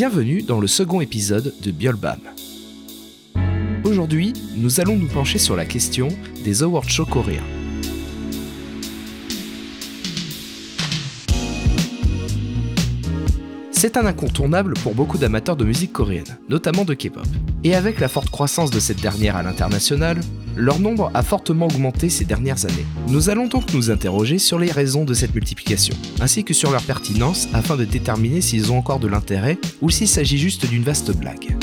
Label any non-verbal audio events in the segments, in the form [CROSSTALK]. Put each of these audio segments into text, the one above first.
Bienvenue dans le second épisode de Biolbam. Aujourd'hui, nous allons nous pencher sur la question des award shows coréens. C'est un incontournable pour beaucoup d'amateurs de musique coréenne, notamment de K-pop. Et avec la forte croissance de cette dernière à l'international, leur nombre a fortement augmenté ces dernières années. Nous allons donc nous interroger sur les raisons de cette multiplication, ainsi que sur leur pertinence afin de déterminer s'ils ont encore de l'intérêt ou s'il s'agit juste d'une vaste blague.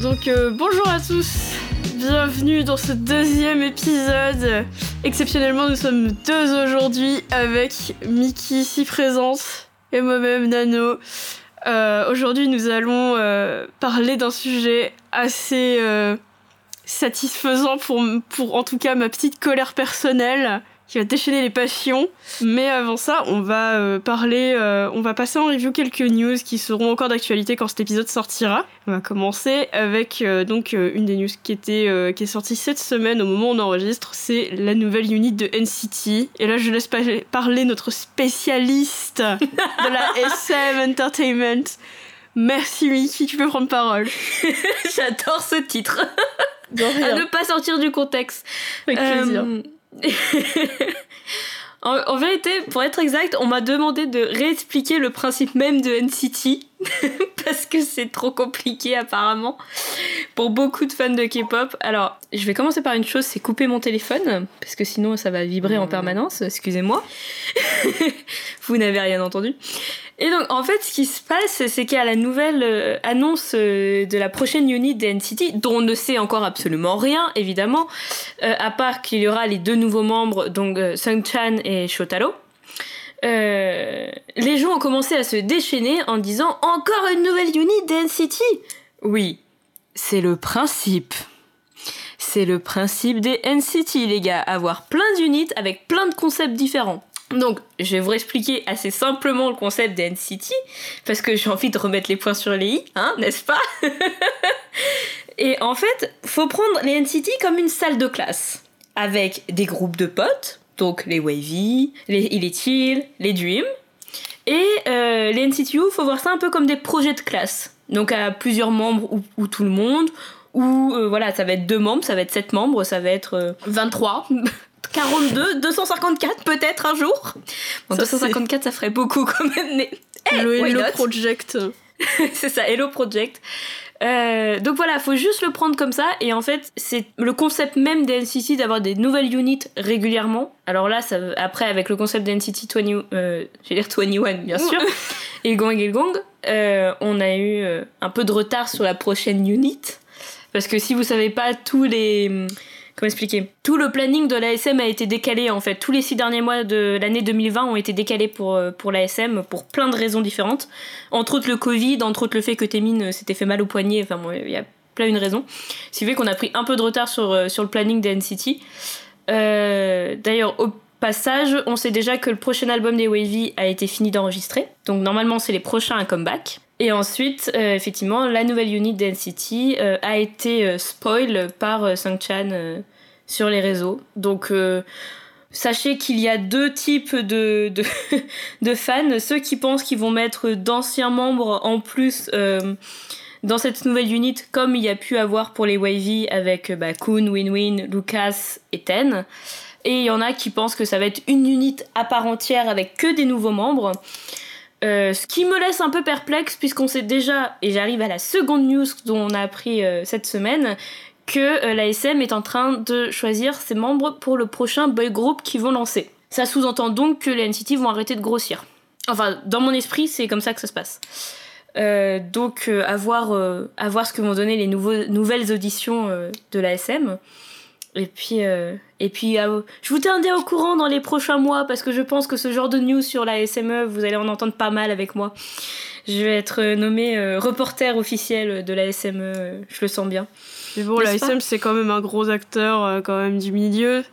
Donc euh, bonjour à tous, bienvenue dans ce deuxième épisode. Exceptionnellement, nous sommes deux aujourd'hui avec Mickey ici présente et moi-même Nano. Euh, aujourd'hui, nous allons euh, parler d'un sujet assez euh, satisfaisant pour, pour en tout cas ma petite colère personnelle qui va déchaîner les passions. Mais avant ça, on va euh, parler, euh, on va passer en review quelques news qui seront encore d'actualité quand cet épisode sortira. On va commencer avec euh, donc une des news qui était qui est sortie cette semaine au moment où on enregistre, c'est la nouvelle unit de NCT. Et là, je laisse pa- parler notre spécialiste de la [LAUGHS] SM Entertainment. Merci Miki, tu peux prendre parole. [LAUGHS] J'adore ce titre. À ne pas sortir du contexte. Avec plaisir. [LAUGHS] En, en vérité, pour être exact, on m'a demandé de réexpliquer le principe même de NCT [LAUGHS] parce que c'est trop compliqué apparemment pour beaucoup de fans de K-pop. Alors, je vais commencer par une chose, c'est couper mon téléphone parce que sinon ça va vibrer en permanence. Excusez-moi. [LAUGHS] Vous n'avez rien entendu. Et donc, en fait, ce qui se passe, c'est a la nouvelle euh, annonce euh, de la prochaine unit des NCT, dont on ne sait encore absolument rien, évidemment, euh, à part qu'il y aura les deux nouveaux membres, donc Sung-chan et Shotaro. Les gens ont commencé à se déchaîner en disant encore une nouvelle unit des NCT. Oui, c'est le principe. C'est le principe des NCT, les gars, avoir plein d'unités avec plein de concepts différents. Donc, je vais vous expliquer assez simplement le concept des NCT, parce que j'ai envie de remettre les points sur les i, hein, n'est-ce pas? [LAUGHS] Et en fait, faut prendre les NCT comme une salle de classe, avec des groupes de potes, donc les Wavy, les Illitil, les Dream, et euh, les NCTU, faut voir ça un peu comme des projets de classe, donc à plusieurs membres ou, ou tout le monde, ou euh, voilà, ça va être deux membres, ça va être sept membres, ça va être euh, 23. 42, 254 peut-être un jour. Bon, Ça, 254 ça ferait beaucoup quand même. Mais... Le Hello Project. [LAUGHS] c'est ça, Hello Project. Euh, donc voilà, faut juste le prendre comme ça. Et en fait, c'est le concept même des NCT d'avoir des nouvelles units régulièrement. Alors là, ça, après, avec le concept des NCT 20, euh, je vais dire 21, bien sûr, [LAUGHS] et Gong et Gong, euh, on a eu euh, un peu de retard sur la prochaine unit. Parce que si vous savez pas, tous les. Comment expliquer? Tout le planning de l'ASM a été décalé en fait. Tous les six derniers mois de l'année 2020 ont été décalés pour, euh, l'ASM pour plein de raisons différentes. Entre autres le Covid, entre autres le fait que Témine s'était fait mal au poignet, enfin bon, il y a plein une raison. Ce qui fait qu'on a pris un peu de retard sur, euh, le planning des NCT. Euh, D'ailleurs, au passage, on sait déjà que le prochain album des Wavy a été fini d'enregistrer. Donc normalement, c'est les prochains à comeback. Et ensuite, euh, effectivement, la nouvelle unit des NCT euh, a été euh, spoil par euh, Sung-chan sur les réseaux. Donc, sachez qu'il y a deux types de, [LAUGHS] de, fans. Ceux qui pensent qu'ils vont mettre d'anciens membres en plus dans cette nouvelle unit, comme il y a pu avoir pour les Wavy avec bah, Kun, Win-Win, Lucas et Ten. Et il y en a qui pensent que ça va être une unit à part entière avec que des nouveaux membres. Euh, ce qui me laisse un peu perplexe puisqu'on sait déjà, et j'arrive à la seconde news dont on a appris euh, cette semaine, que euh, l'ASM est en train de choisir ses membres pour le prochain boy group qu'ils vont lancer. Ça sous-entend donc que les NCT vont arrêter de grossir. Enfin, dans mon esprit, c'est comme ça que ça se passe. Euh, donc, à, voir, à voir ce que vont donner les nouvelles auditions de l'ASM. Et puis, euh, et puis euh, je vous tiendrai au courant dans les prochains mois parce que je pense que ce genre de news sur la SME, vous allez en entendre pas mal avec moi. Je vais être euh, nommée euh, reporter officiel de la SME, je le sens bien. Mais bon, la pas SM, c'est quand même un gros acteur quand même du milieu.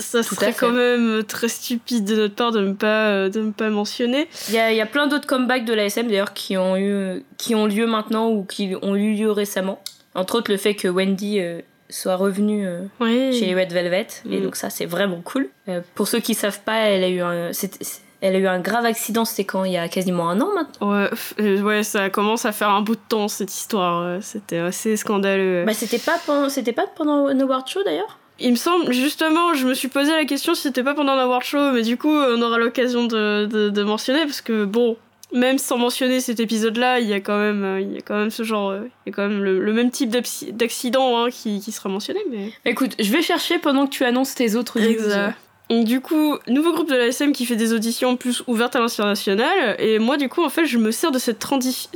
Ça Tout serait quand même très stupide de notre part de ne pas, de ne pas mentionner. Il y a, y a plein d'autres comebacks de la SM d'ailleurs qui ont eu, qui ont lieu maintenant ou qui ont eu lieu récemment. Entre autres le fait que Wendy soit revenue euh, Oui. chez les Red Velvet et Mm. donc ça c'est vraiment cool. Euh, pour ceux qui savent pas, elle a eu un, c'était- Elle a eu un grave accident, c'était quand Il y a quasiment un an maintenant Ouais, euh, ouais, ça commence à faire un bout de temps cette histoire. C'était assez scandaleux. Bah, c'était pas pendant, pas pendant No Award Show d'ailleurs? Il me semble, justement, je me suis posé la question si c'était pas pendant award show, mais du coup, on aura l'occasion de, de, mentionner, parce que bon, même sans mentionner cet épisode-là, il y a quand même, il y a quand même ce genre, il y a quand même le, même type d'accident hein, qui, qui, sera mentionné. Mais écoute, je vais chercher pendant que tu annonces tes autres news. Donc, du coup, nouveau groupe de la SM qui fait des auditions plus ouvertes à l'international. Et moi, du coup, en fait, je me sers de cette,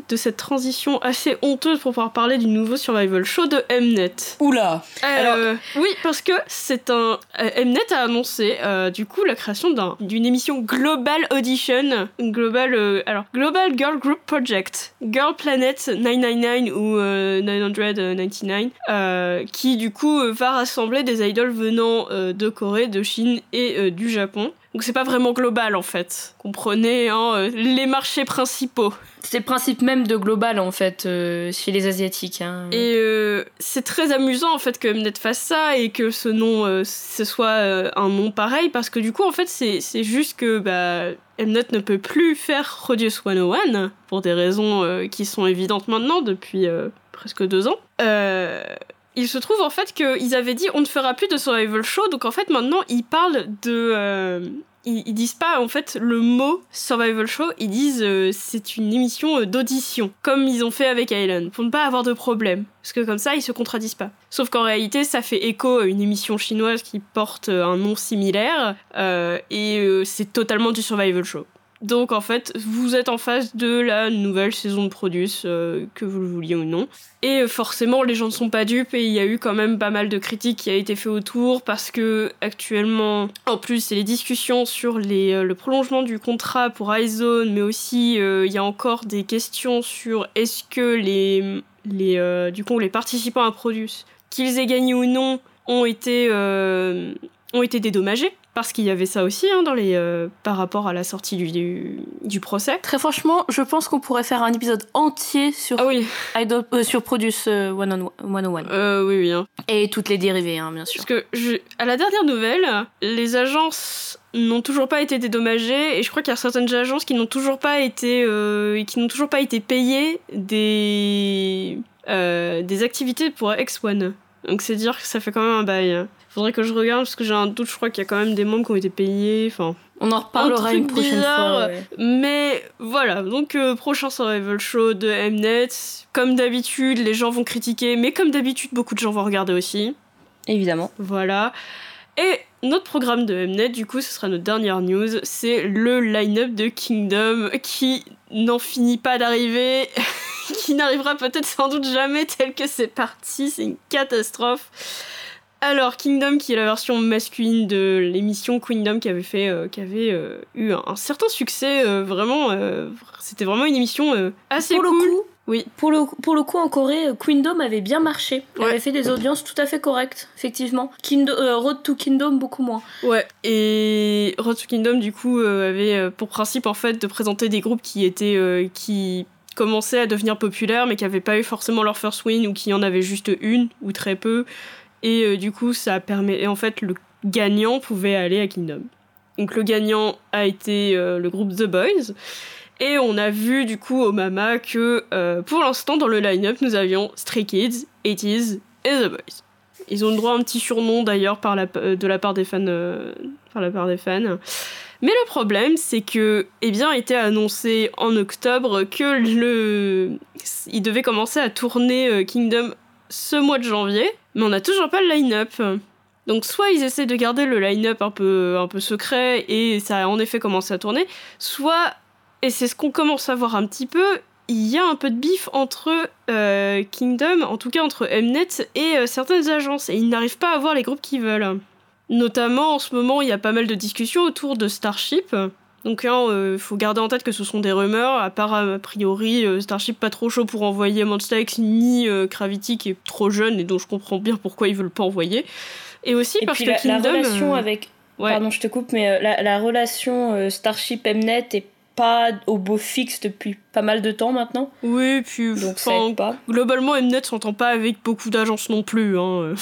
de cette transition assez honteuse pour pouvoir parler du nouveau survival show de Mnet. Oula euh, Oui, parce que c'est un. Euh, Mnet a annoncé, euh, du coup, la création d'une émission Global Audition. Global. alors, Global Girl Group Project. Girl Planet 999 ou 999. qui, du coup, va rassembler des idols venant de Corée, de Chine et euh, du Japon. Donc c'est pas vraiment global en fait. Comprenez hein, euh, les marchés principaux. C'est le principe même de global en fait euh, chez les asiatiques. Hein. Et c'est très amusant en fait que Mnet fasse ça et que ce nom ce soit un nom pareil parce que du coup en fait c'est juste que bah, Mnet ne peut plus faire Rodius 101 pour des raisons qui sont évidentes maintenant depuis presque deux ans. Euh, il se trouve en fait qu'ils avaient dit on ne fera plus de survival show, donc en fait maintenant ils parlent de. Euh, ils, disent pas en fait le mot survival show, ils disent euh, c'est une émission euh, d'audition, comme ils ont fait avec Island, pour ne pas avoir de problème. Parce que comme ça ils se contradisent pas. Sauf qu'en réalité ça fait écho à une émission chinoise qui porte un nom similaire, et c'est totalement du survival show. Donc en fait, vous êtes en face de la nouvelle saison de Produce, euh, que vous le vouliez ou non. Et forcément, les gens ne sont pas dupes et il y a eu quand même pas mal de critiques qui a été fait autour parce que actuellement, en plus, c'est les discussions sur euh, le prolongement du contrat pour iZone, mais aussi euh, il y a encore des questions sur est-ce que les, les participants à Produce, qu'ils aient gagné ou non, ont été, ont été dédommagés parce qu'il y avait ça aussi hein, dans les, euh, par rapport à la sortie du, du, procès. Très franchement, je pense qu'on pourrait faire un épisode entier sur, ah oui. Euh, sur Produce 101. Euh, oui, oui. Hein. Et toutes les dérivées, hein, bien sûr. Parce que je, à la dernière nouvelle, les agences n'ont toujours pas été dédommagées et je crois qu'il y a certaines agences qui n'ont toujours pas été qui n'ont toujours pas été payées des des activités pour X1. Donc c'est dire que ça fait quand même un bail. Faudrait que je regarde parce que j'ai un doute, je crois qu'il y a quand même des membres qui ont été payés. Enfin, on en reparlera une prochaine fois. Mais voilà, donc euh, prochain survival show de Mnet. Comme d'habitude, les gens vont critiquer, mais comme d'habitude, beaucoup de gens vont regarder aussi. Évidemment. Voilà. Et notre programme de Mnet, du coup, ce sera notre dernière news, c'est le line-up de Kingdom qui n'en finit pas d'arriver, [LAUGHS] qui n'arrivera peut-être sans doute jamais tel que c'est parti, c'est une catastrophe. Alors, Kingdom, qui est la version masculine de l'émission Kingdom qui avait fait, euh, qui avait euh, eu un, certain succès, euh, vraiment, c'était vraiment une émission assez pour cool. Le coup, oui. Pour le, pour le coup, en Corée, Kingdom avait bien marché. Elle avait fait des audiences tout à fait correctes, effectivement. Road to Kingdom, beaucoup moins. Ouais, et Road to Kingdom, du coup, avait pour principe, en fait, de présenter des groupes qui étaient... qui commençaient à devenir populaires, mais qui n'avaient pas eu forcément leur first win, ou qui en avaient juste une, ou très peu. Et euh, du coup, ça permet. Et en fait, le gagnant pouvait aller à Kingdom. Donc le gagnant a été euh, le groupe The Boys. Et on a vu du coup au Mama que euh, pour l'instant dans le line-up nous avions Stray Kids, 80s et The Boys. Ils ont le droit à un petit surnom d'ailleurs de la part des fans. par la part des fans. Mais le problème, c'est que, eh bien, était annoncé en octobre que le, il devait commencer à tourner Kingdom ce mois de janvier, mais on n'a toujours pas le line-up. Donc soit ils essaient de garder le line-up un peu, un peu secret et ça a en effet commencé à tourner, soit, et c'est ce qu'on commence à voir un petit peu, il y a un peu de bif entre euh, Kingdom, en tout cas entre Mnet et euh, certaines agences, et ils n'arrivent pas à avoir les groupes qu'ils veulent. Notamment en ce moment, il y a pas mal de discussions autour de Starship, donc il hein, euh, faut garder en tête que ce sont des rumeurs, à part a priori euh, Starship pas trop chaud pour envoyer Monster X, ni euh, Gravity qui est trop jeune et dont je comprends bien pourquoi ils veulent pas envoyer. Et aussi parce que la, Kingdom... La relation avec... Pardon, je te coupe, mais la, relation Starship Mnet est pas au beau fixe depuis pas mal de temps maintenant. Oui, puis donc ça pas. globalement Mnet s'entend pas avec beaucoup d'agences non plus. Hein.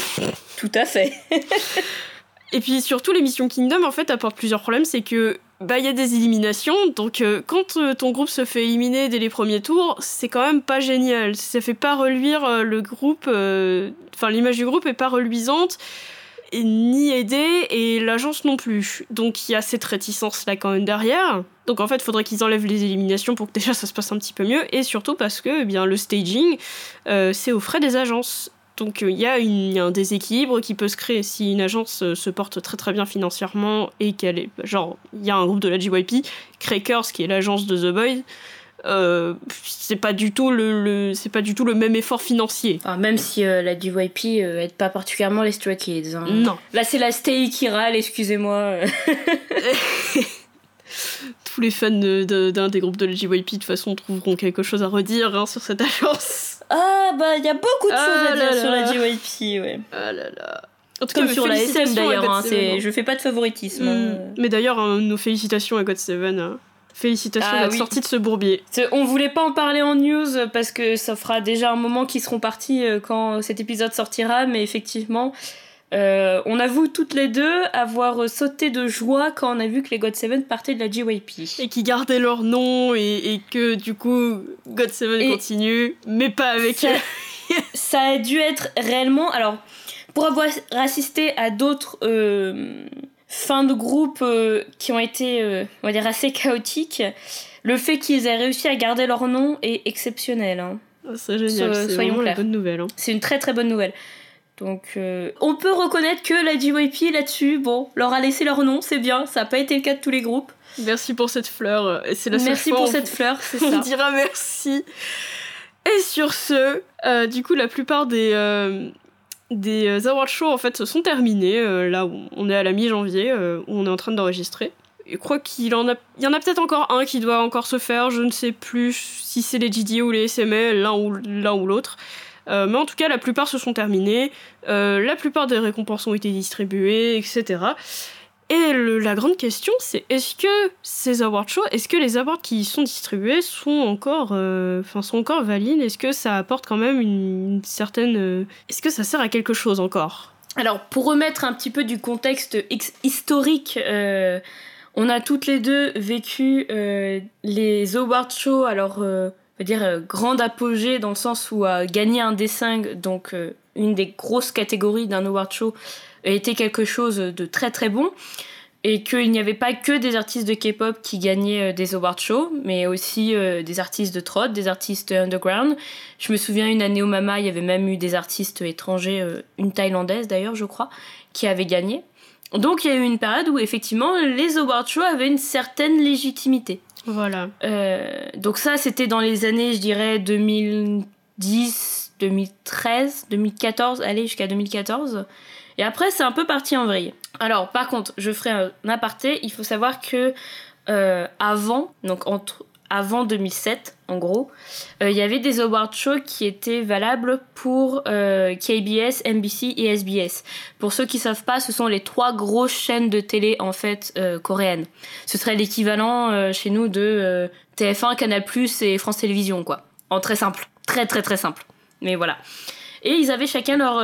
Tout à fait. [LAUGHS] Et puis surtout, l'émission Kingdom, en fait, apporte plusieurs problèmes. C'est que bah il y a des éliminations, donc euh, quand euh, ton groupe se fait éliminer dès les premiers tours, c'est quand même pas génial. Ça fait pas reluire euh, le groupe, enfin l'image du groupe est pas reluisante, et, ni aidée, et l'agence non plus. Donc il y a cette réticence là quand même derrière. Donc en fait, il faudrait qu'ils enlèvent les éliminations pour que déjà ça se passe un petit peu mieux, et surtout parce que eh bien le staging, c'est aux frais des agences. Donc il y, a un déséquilibre qui peut se créer si une agence euh, se porte très très bien financièrement et qu'elle est genre il y a un groupe de la JYP, Crackers qui est l'agence de The Boys. Euh, c'est pas du tout le, c'est pas du tout le même effort financier. Enfin, même si euh, la JYP aide pas particulièrement les Stray Kids. Hein. Non. Là c'est la Stay qui râle, excusez-moi. [LAUGHS] [LAUGHS] Tous les fans d'un des groupes de la JYP de toute façon trouveront quelque chose à redire hein, sur cette agence. Ah bah il y a beaucoup de ah choses à dire sur la JYP, ouais. Ah là là. En tout Comme cas, sur la SM d'ailleurs, hein, je fais pas de favoritisme. Mm. Hein. Mais d'ailleurs, hein, nos félicitations à God7. Félicitations ah, d'être sorti de ce bourbier. On voulait pas en parler en news parce que ça fera déjà un moment qu'ils seront partis euh, quand cet épisode sortira, mais effectivement, euh, on avoue toutes les deux avoir sauté de joie quand on a vu que les God7 partaient de la JYP. Et qui gardaient leur nom et, que du coup God7 continue, mais pas avec eux. [LAUGHS] ça a dû être réellement. Alors, pour avoir assisté à d'autres euh, fins de groupe euh, qui ont été, on va dire, assez chaotiques, le fait qu'ils aient réussi à garder leur nom est exceptionnel. Hein. Ah, c'est génial, c'est vraiment la bonne nouvelle. Hein. C'est une très très bonne nouvelle. Donc, euh, on peut reconnaître que la JYP là-dessus, bon, leur a laissé leur nom, c'est bien, ça n'a pas été le cas de tous les groupes. Merci pour cette fleur, euh, c'est la Merci pour cette fleur, [LAUGHS] c'est ça. On dira merci. Et sur ce, euh, du coup, la plupart des, des award shows en fait se sont terminés. là où on est à la mi-janvier, où on est en train d'enregistrer. Je crois qu'il en a, il y en a peut-être encore un qui doit encore se faire. Je ne sais plus si c'est les GD ou les SML, l'un ou l'un ou l'autre. Euh, mais en tout cas, la plupart se sont terminés, euh, la plupart des récompenses ont été distribuées, etc. Et la grande question, c'est est-ce que ces awards shows, est-ce que les awards qui sont distribués sont encore, euh, sont encore valides? Est-ce que ça apporte quand même une, certaine, est-ce que ça sert à quelque chose encore? Alors, pour remettre un petit peu du contexte historique. On a toutes les deux vécu les awards shows, alors veut dire euh, grande apogée dans le sens où euh, gagner un dessin, donc euh, une des grosses catégories d'un award show, était quelque chose de très très bon. Et qu'il n'y avait pas que des artistes de K-pop qui gagnaient des award shows, mais aussi des artistes de trot, des artistes underground. Je me souviens une année au Mama, il y avait même eu des artistes étrangers, une thaïlandaise d'ailleurs, je crois, qui avaient gagné. Donc il y a eu une période où effectivement les award shows avaient une certaine légitimité. Voilà. Euh, donc ça, c'était dans les années, je dirais, 2010, 2013, 2014, allez, jusqu'à 2014. Et après, c'est un peu parti en vrille. Alors, par contre, je ferai un aparté. Il faut savoir que euh, avant, donc entre avant 2007, en gros, euh, il y avait des award shows qui étaient valables pour euh, KBS, NBC et SBS. Pour ceux qui savent pas, ce sont les trois grosses chaînes de télé en fait euh, coréennes. Ce serait l'équivalent chez nous de TF1, Canal+ et France Télévisions quoi. En très simple, très très très simple. Mais voilà. Et ils avaient chacun leur,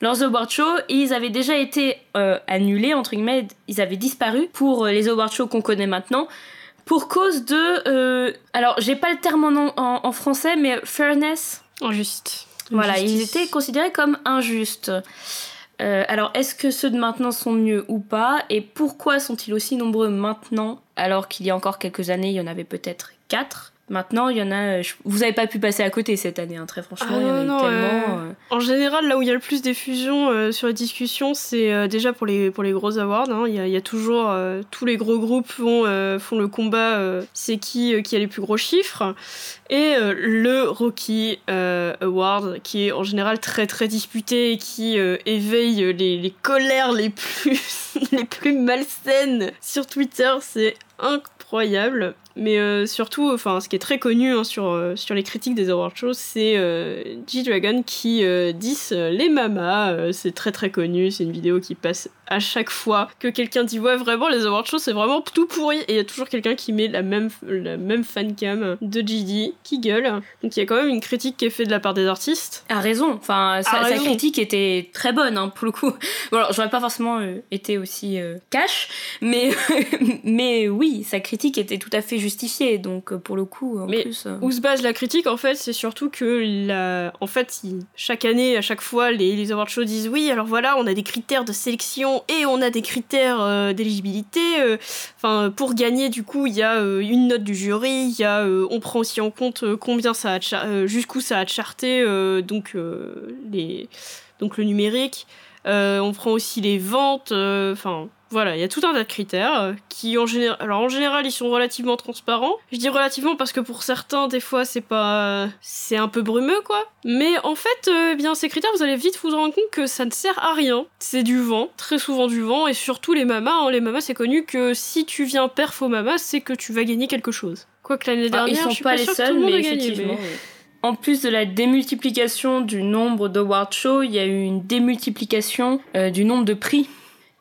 leurs award shows et ils avaient déjà été annulés, entre guillemets, ils avaient disparu pour les award shows qu'on connaît maintenant pour cause de. Euh, alors, j'ai pas le terme en, en, français, mais fairness. Injuste. Voilà, ils étaient considérés comme injustes. Euh, alors, est-ce que ceux de maintenant sont mieux ou pas? Et pourquoi sont-ils aussi nombreux maintenant alors qu'il y a encore quelques années, il y en avait peut-être 4 Maintenant, il y en a. Euh, vous n'avez pas pu passer à côté cette année, hein, très franchement. il y en a ah, tellement. Euh. En général, là où il y a le plus d'effusion euh, sur les discussions, c'est déjà pour les, pour les gros awards. Hein. Il, y a, toujours. tous les gros groupes font, font le combat c'est qui, qui a les plus gros chiffres. Et le Rocky Award, qui est en général très très disputé et qui éveille les, les colères les [LAUGHS] plus, les plus malsaines sur Twitter. C'est incroyable. Mais euh, surtout, enfin, ce qui est très connu hein, sur, euh, sur les critiques des award shows, c'est euh, G-Dragon qui dit les mamas. c'est très très connu, c'est une vidéo qui passe à chaque fois que quelqu'un dit ouais vraiment les awards shows c'est vraiment tout pourri et il y a toujours quelqu'un qui met la même la même fancam de GD qui gueule. Donc il y a quand même une critique qui est faite de la part des artistes. A raison. Enfin sa, sa critique était très bonne hein, pour le coup. Bon alors j'aurais pas forcément euh, été aussi euh, cash, mais [LAUGHS] mais oui sa critique était tout à fait justifiée. Donc euh, pour le coup en mais plus. Où se base la critique en fait c'est surtout que la en fait chaque année à chaque fois les, les awards shows disent oui alors voilà on a des critères de sélection et on a des critères euh, d'éligibilité. euh, Enfin, pour gagner, du coup, il y a euh, une note du jury, y a, on prend aussi en compte combien ça a, jusqu'où ça a charté, donc les, donc le numérique. On prend aussi les ventes. Enfin, voilà, il y a tout un tas de critères euh, qui, en général, alors en général, ils sont relativement transparents. Je dis relativement parce que pour certains, des fois, c'est pas, c'est un peu brumeux, quoi. Mais en fait, euh, eh bien, ces critères, vous allez vite vous rendre compte que ça ne sert à rien. C'est du vent, très souvent du vent, et surtout les mamas. hein. Les mamas, c'est connu que si tu viens perf aux mamas, c'est que tu vas gagner quelque chose. Quoique l'année dernière, ils sont je suis pas pas les seuls, mais gagné, effectivement. mais-. En plus de la démultiplication du nombre d'award shows, il y a eu une démultiplication euh, du nombre de prix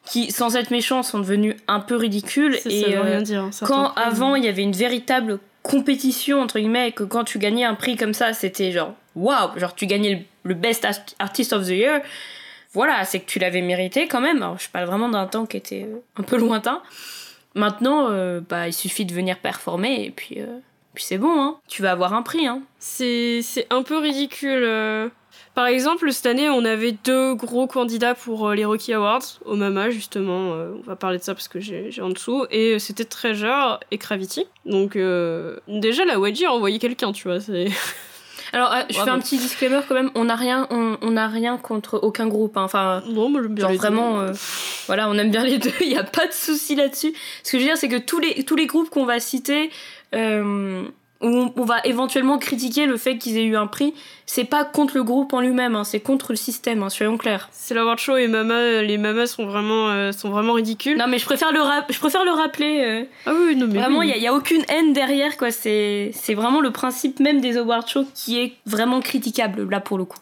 qui, sans être méchants, sont devenus un peu ridicules. Et ça veut euh, rien dire. quand avant il y avait une véritable compétition entre guillemets et que quand tu gagnais un prix comme ça c'était genre waouh genre tu gagnais le, best Art- artist of the year voilà c'est que tu l'avais mérité quand même alors je parle vraiment d'un temps qui était euh, un peu lointain maintenant euh, bah il suffit de venir performer et puis euh, puis c'est bon hein tu vas avoir un prix hein C'est c'est un peu ridicule. Par exemple, cette année, on avait deux gros candidats pour euh, les Rocky Awards, au Mama, justement. euh, on va parler de ça parce que j'ai en dessous. Et euh, c'était Treasure et Gravity. Donc, euh, déjà, la YG a envoyé quelqu'un, tu vois. c'est- [LAUGHS] alors euh, je fais un petit disclaimer quand même on n'a rien on, on rien contre aucun groupe hein. enfin j'aime bien Genre les deux. vraiment, euh, voilà, on aime bien les deux, [LAUGHS] il n'y a pas de souci là-dessus. Ce que je veux dire, c'est que tous les, tous les groupes qu'on va citer, euh, où on, va éventuellement critiquer le fait qu'ils aient eu un prix, c'est pas contre le groupe en lui-même, hein, c'est contre le système, hein, soyons clairs. C'est l'Award Show et Mama, les Mamas sont vraiment, euh, sont vraiment ridicules. Non, mais je préfère le, je préfère le rappeler. euh, Ah oui, non, mais. vraiment, oui. il n'y a, y a aucune haine derrière, quoi. C'est c'est vraiment le principe même des award shows qui est vraiment critiquable, là, pour le coup.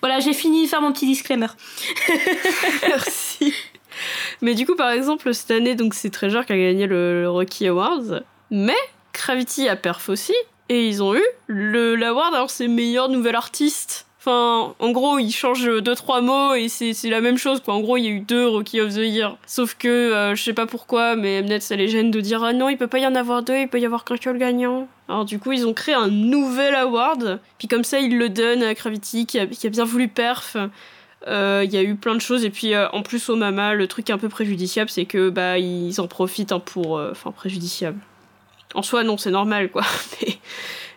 Voilà, j'ai fini de faire mon petit disclaimer. [LAUGHS] Merci. Mais du coup, par exemple, cette année, donc c'est Treasure qui a gagné le, le Rocky Awards. Mais Gravity a perf aussi. Et ils ont eu le l'award, alors c'est meilleur nouvel artiste. Enfin, en gros, ils changent deux trois mots et c'est la même chose quoi. En gros, il y a eu deux Rocky of the Year. Sauf que euh, je sais pas pourquoi, mais Mnet ça les gêne de dire ah non, il peut pas y en avoir deux, il peut y avoir qu'un seul gagnant. Alors du coup, ils ont créé un nouvel award. Puis comme ça, ils le donnent à Gravity qui a, bien voulu perf. Euh, Il y a eu plein de choses et puis euh, en plus au Mama le truc un peu préjudiciable c'est que bah ils en profitent hein, pour enfin préjudiciable en soi non c'est normal quoi [LAUGHS] mais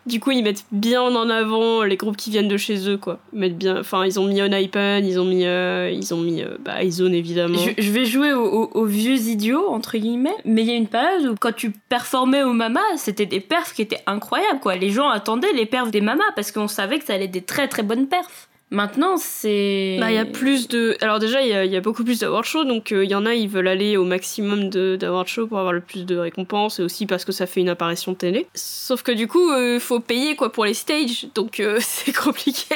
du coup ils mettent bien en avant les groupes qui viennent de chez eux quoi ils mettent bien enfin ils ont mis Onaipen ils ont mis euh, ils ont mis euh, bah Izone évidemment Je, vais jouer aux, aux- aux vieux idiots, entre guillemets, mais il y a une période où quand tu performais au Mama, c'était des perfs qui étaient incroyables, quoi. Les gens attendaient les perfs des Mamas parce qu'on savait que ça allait être des très très bonnes perfs. Maintenant, c'est. Bah, il y a plus de. Alors, déjà, il y a, il y a beaucoup plus d'award shows, donc euh, il y en a, ils veulent aller au maximum d'award shows pour avoir le plus de récompenses, et aussi parce que ça fait une apparition télé. Sauf que du coup, il faut payer quoi pour les stages, donc euh, [LAUGHS] c'est compliqué.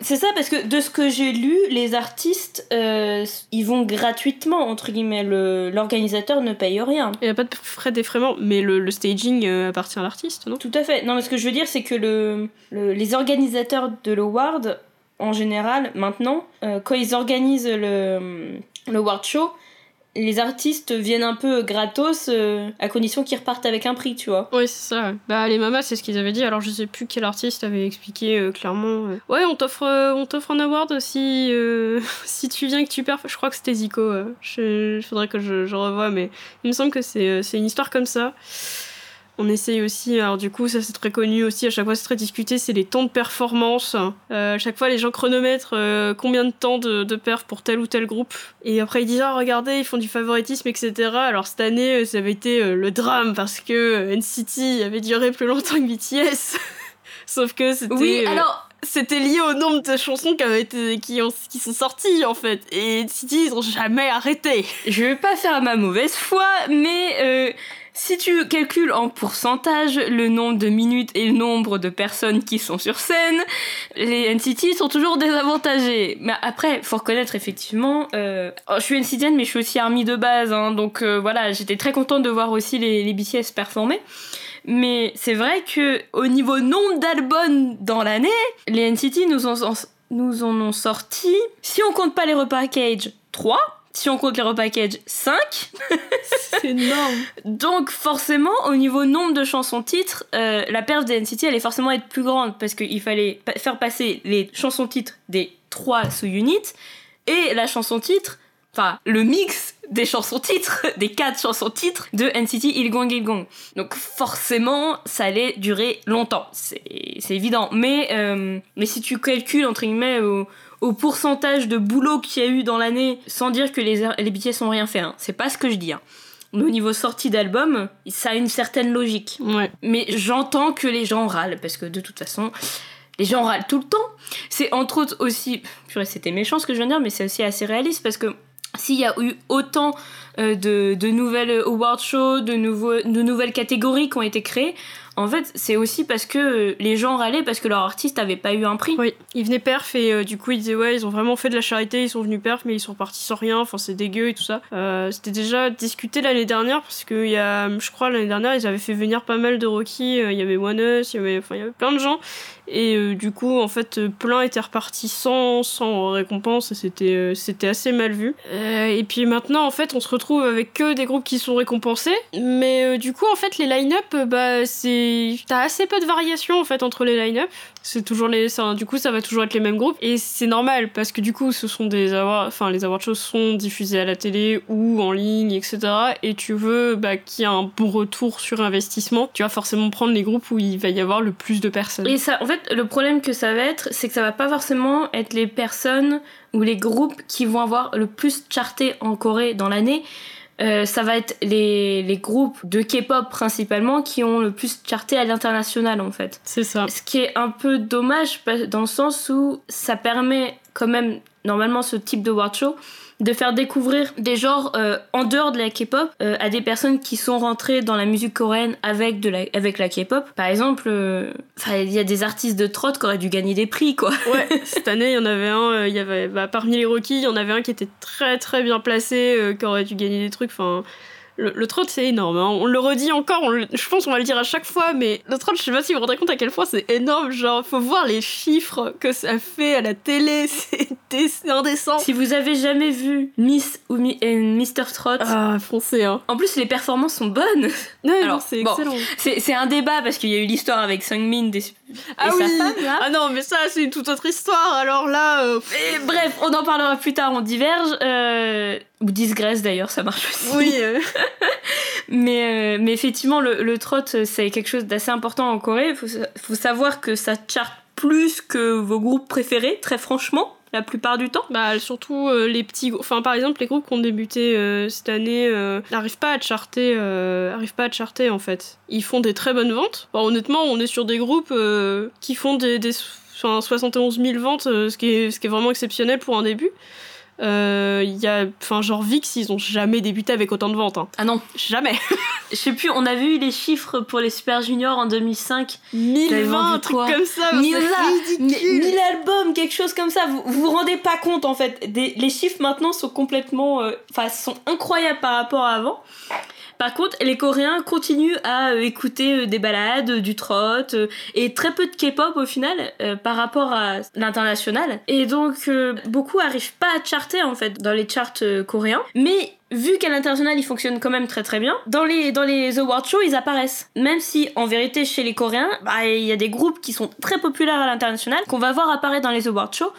C'est ça parce que de ce que j'ai lu, les artistes, euh, ils vont gratuitement, entre guillemets. Le- L'organisateur ne paye rien. Il n'y a pas de frais d'effraiement, mais le, le staging euh, appartient à l'artiste, non? Tout à fait. Non, mais ce que je veux dire, c'est que le, le- les organisateurs de l'award, en général, maintenant, euh, quand ils organisent le, le award show, les artistes viennent un peu gratos euh, à condition qu'ils repartent avec un prix, tu vois. Oui, c'est ça. Bah, les mamas, c'est ce qu'ils avaient dit. Alors, je sais plus quel artiste avait expliqué euh, clairement. Ouais, on t'offre, on t'offre un award si, [LAUGHS] si tu viens et que tu perds. Je crois que c'était Zico. Je, faudrait que je, je revoie, mais il me semble que c'est une histoire comme ça. On essaye aussi, alors du coup, ça c'est très connu aussi, à chaque fois c'est très discuté, c'est les temps de performance. Euh, à chaque fois, les gens chronomètrent euh, combien de temps de, de perf pour tel ou tel groupe. Et après, ils disent, ah, regardez, ils font du favoritisme, etc. Alors cette année, euh, ça avait été le drame parce que NCT avait duré plus longtemps que BTS. [LAUGHS] Sauf que c'était. Oui, alors, C'était lié au nombre de chansons qui, avaient été, qui, ont, qui sont sorties en fait. Et NCT, ils ont jamais arrêté. je vais pas faire ma mauvaise foi, mais euh, Si tu calcules en pourcentage le nombre de minutes et le nombre de personnes qui sont sur scène, les NCT sont toujours désavantagés. Mais après, faut reconnaître effectivement, euh, oh, je suis NCTN mais je suis aussi Army de base, hein, donc euh, voilà, j'étais très contente de voir aussi les, les BTS performer. Mais c'est vrai que au niveau nombre d'albums dans l'année, les NCT nous, en ont sorti, si on compte pas les repackage, 3. Si on compte les repackage, 5. c'est énorme. [LAUGHS] Donc forcément, au niveau nombre de chansons titres, euh, la perte des NCT allait forcément être plus grande parce qu'il fallait pa- faire passer les chansons titres des 3 sous-units et la chanson titre, enfin le mix des chansons titres, [LAUGHS] des 4 chansons titres de NCT Ilgong Ilgong. Donc forcément, ça allait durer longtemps, c'est c'est évident. Mais, euh, mais si tu calcules entre guillemets au, au pourcentage de boulot qu'il y a eu dans l'année, sans dire que les, les BTS ont rien fait, hein. c'est pas ce que je dis. hein. Mais au niveau sortie d'album, ça a une certaine logique. Ouais. Mais j'entends que les gens râlent, parce que de toute façon, les gens râlent tout le temps. C'est entre autres aussi. Purée, c'était méchant ce que je viens de dire, mais c'est aussi assez réaliste parce que s'il y a eu autant euh, de, de nouvelles award shows, de, de nouvelles catégories qui ont été créées, en fait, c'est aussi parce que euh, les gens râlaient parce que leur artiste n'avait pas eu un prix. Oui, ils venaient perf et euh, du coup ils disaient ouais ils ont vraiment fait de la charité, ils sont venus perf mais ils sont partis sans rien, enfin c'est dégueu et tout ça. Euh, C'était déjà discuté l'année dernière parce que y a, je crois l'année dernière ils avaient fait venir pas mal de Rocky, il y avait Us, il y avait, enfin il y avait plein de gens et du coup en fait plein étaient repartis sans, sans récompense et c'était c'était assez mal vu. Et puis maintenant en fait on se retrouve avec que des groupes qui sont récompensés mais du coup en fait les line-up bah c'est t'as assez peu de variations en fait entre les line-up. C'est toujours les du coup ça va toujours être les mêmes groupes. Et c'est normal parce que du coup ce sont des awards enfin les awards shows sont diffusés à la télé ou en ligne etc et tu veux bah, qu'il y ait un bon retour sur investissement. Tu vas forcément prendre les groupes où il va y avoir le plus de personnes. Et ça, en fait, le problème que ça va être, c'est que ça va pas forcément être les personnes ou les groupes qui vont avoir le plus charté en Corée dans l'année. Euh, ça va être les, les groupes de K-pop principalement qui ont le plus charté à l'international en fait. c'est ça Ce qui est un peu dommage dans le sens où ça permet quand même normalement ce type de award show de faire découvrir des genres euh, en dehors de la K-pop euh, à des personnes qui sont rentrées dans la musique coréenne avec de la avec la K-pop. Par exemple, euh, il y a des artistes de trot qui auraient dû gagner des prix quoi. [LAUGHS] ouais cette année il y en avait un euh, il y avait bah, parmi les rookies il y en avait un qui était très très bien placé qui aurait dû gagner des trucs enfin le, le trot c'est énorme, hein. on le redit encore, on le- je pense qu'on va le dire à chaque fois, mais le trot, je sais pas si vous vous rendez compte à quel point c'est énorme, genre faut voir les chiffres que ça fait à la télé, [LAUGHS] c'est dé- c'est indécent. Si vous avez jamais vu Miss ou Mi- euh, Mr Trot, Ah, foncez, hein. en plus les performances sont bonnes. Ouais, Alors, c'est bon. excellent. C'est c'est un débat parce qu'il y a eu l'histoire avec Sungmin des- et Ah sa oui femme là. Ah non, mais ça, c'est une toute autre histoire, alors là... euh, Et bref, on en parlera plus tard, on diverge. Euh, ou digresse d'ailleurs, ça marche aussi. oui, [LAUGHS] euh, Mais, euh, mais effectivement, le, le trot, c'est quelque chose d'assez important en Corée. Faut, faut savoir que ça charte plus que vos groupes préférés, très franchement, la plupart du temps. Bah surtout euh, les petits, enfin par exemple les groupes qui ont débuté euh, cette année euh, n'arrivent pas à charter, arrivent pas à charter en fait. Ils font des très bonnes ventes. Honnêtement, on est sur des groupes qui font des, des enfin, 71 000 ventes, ce qui est ce qui est vraiment exceptionnel pour un début. Euh, Il y a, enfin genre Vix, ils ont jamais débuté avec autant de ventes, hein. Ah non, jamais. [LAUGHS] je sais plus, on avait eu les chiffres pour les Super Juniors en 2005. 1020, vendu un truc comme ça. Mille c'est Mais ridicule. 1000 albums, quelque chose comme ça, vous vous vous rendez pas compte en fait. Des- les chiffres maintenant sont complètement. euh, Enfin, sont incroyables par rapport à avant. Par contre, les Coréens continuent à euh, écouter euh, des balades, euh, du trot, et très peu de K-pop au final par rapport à l'international. Et donc, beaucoup arrivent pas à charter en fait dans les charts coréens. Mais vu qu'à l'international ils fonctionnent quand même très très bien, dans les, dans les award shows ils apparaissent. Même si en vérité chez les Coréens, bah, il y a des groupes qui sont très populaires à l'international qu'on va voir apparaître dans les award shows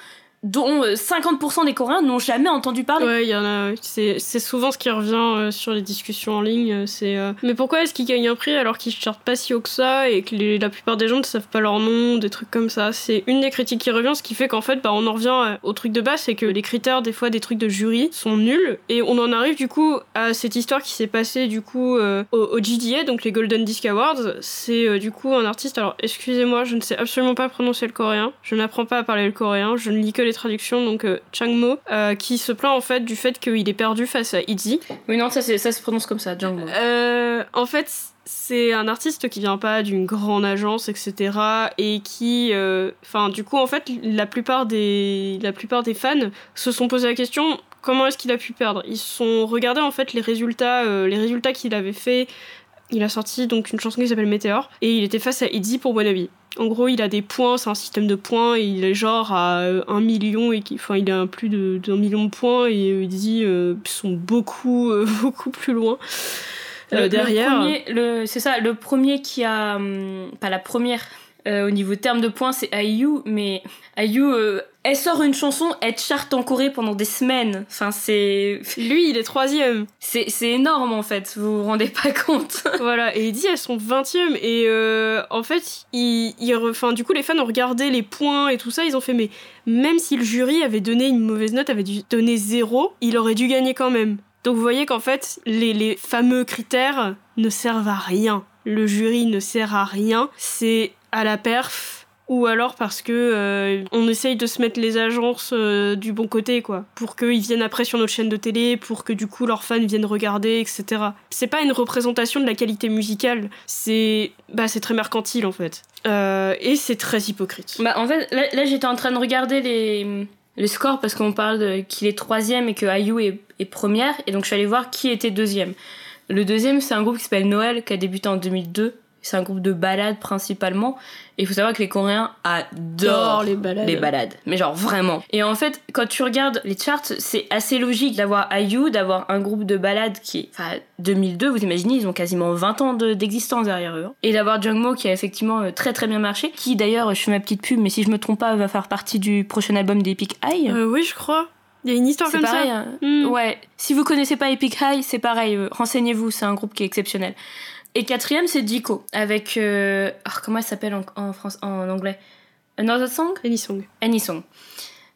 dont euh, 50% des Coréens n'ont jamais entendu parler. Ouais, il y en a. C'est souvent ce qui revient euh, sur les discussions en ligne. euh, C'est. euh, Mais pourquoi est-ce qu'ils gagnent un prix alors qu'ils chartent pas si haut que ça et que la plupart des gens ne savent pas leur nom, des trucs comme ça? C'est une des critiques qui revient, ce qui fait qu'en fait, bah, on en revient euh, au truc de base, c'est que les critères des fois des trucs de jury sont nuls et on en arrive du coup à cette histoire qui s'est passée du coup euh, au, au GDA, donc les Golden Disc Awards. C'est euh, du coup un artiste. Alors excusez-moi, je ne sais absolument pas prononcer le coréen. Je n'apprends pas à parler le coréen. Je ne lis que les les traductions, donc euh, Changmo, euh, qui se plaint en fait du fait qu'il est perdu face à Izzy. Oui, non, ça, ça se prononce comme ça, Django. Euh, en fait, c'est un artiste qui vient pas d'une grande agence, etc. Et qui, euh, enfin, du coup, en fait, la plupart des, la plupart des fans se sont posé la question comment est-ce qu'il a pu perdre? Ils se sont regardés en fait les résultats, euh, les résultats qu'il avait fait. Il a sorti donc une chanson qui s'appelle Météor et il était face à Izzy pour Wannabe. En gros, il a des points, c'est un système de points, et il est genre à euh, 1 million, et qui, enfin, il a plus de- d'un million de points, et euh, Izzy euh, sont beaucoup, euh, [LAUGHS] beaucoup plus loin. Euh, derrière. Le premier, le- c'est ça, le premier qui a. hum, pas la première. Euh, au niveau terme de points, c'est IU, mais IU, euh, elle sort une chanson, elle charte en Corée pendant des semaines. Enfin, c'est. [LAUGHS] Lui, il est troisième. C'est c'est énorme en fait, vous vous rendez pas compte. [LAUGHS] voilà, et Eddie, elles sont 20ème. Et euh, en fait, il, il re- enfin, du coup, les fans ont regardé les points et tout ça. Ils ont fait, mais même si le jury avait donné une mauvaise note, avait dû donner zéro, il aurait dû gagner quand même. Donc vous voyez qu'en fait, les, les fameux critères ne servent à rien. Le jury ne sert à rien. C'est à la perf. Ou alors parce que euh, on essaye de se mettre les agences euh, du bon côté, quoi. Pour qu'ils viennent après sur notre chaîne de télé, pour que du coup leurs fans viennent regarder, etc. C'est pas une représentation de la qualité musicale, c'est bah c'est très mercantile en fait. Euh, et c'est très hypocrite. Bah, en fait, là, j'étais en train de regarder les, les scores parce qu'on parle qu'il est troisième et que IU est, est première. Et donc, je suis allée voir qui était deuxième. Le deuxième, c'est un groupe qui s'appelle Noël, qui a débuté en 2002. C'est un groupe de ballades principalement. Et il faut savoir que les Coréens adorent les balades. les balades. Mais genre vraiment. Et en fait, quand tu regardes les charts, c'est assez logique d'avoir IU, d'avoir un groupe de balades qui est... Enfin, 2002, vous imaginez, ils ont quasiment 20 ans de- d'existence derrière eux. hein. Et d'avoir Jungmo qui a effectivement euh, très très bien marché. Qui d'ailleurs, je fais ma petite pub, mais si je me trompe pas, va faire partie du prochain album d'Epic High. Euh, oui, je crois. Il y a une histoire comme pareil. ça. hein. Hmm. Ouais. Si vous connaissez pas Epic High, c'est pareil. euh, Renseignez-vous, c'est un groupe qui est exceptionnel. Et quatrième, c'est Dico. Avec... euh, ah, comment elle s'appelle en, en, France, en anglais? Another Song? Any Song. Annie Song.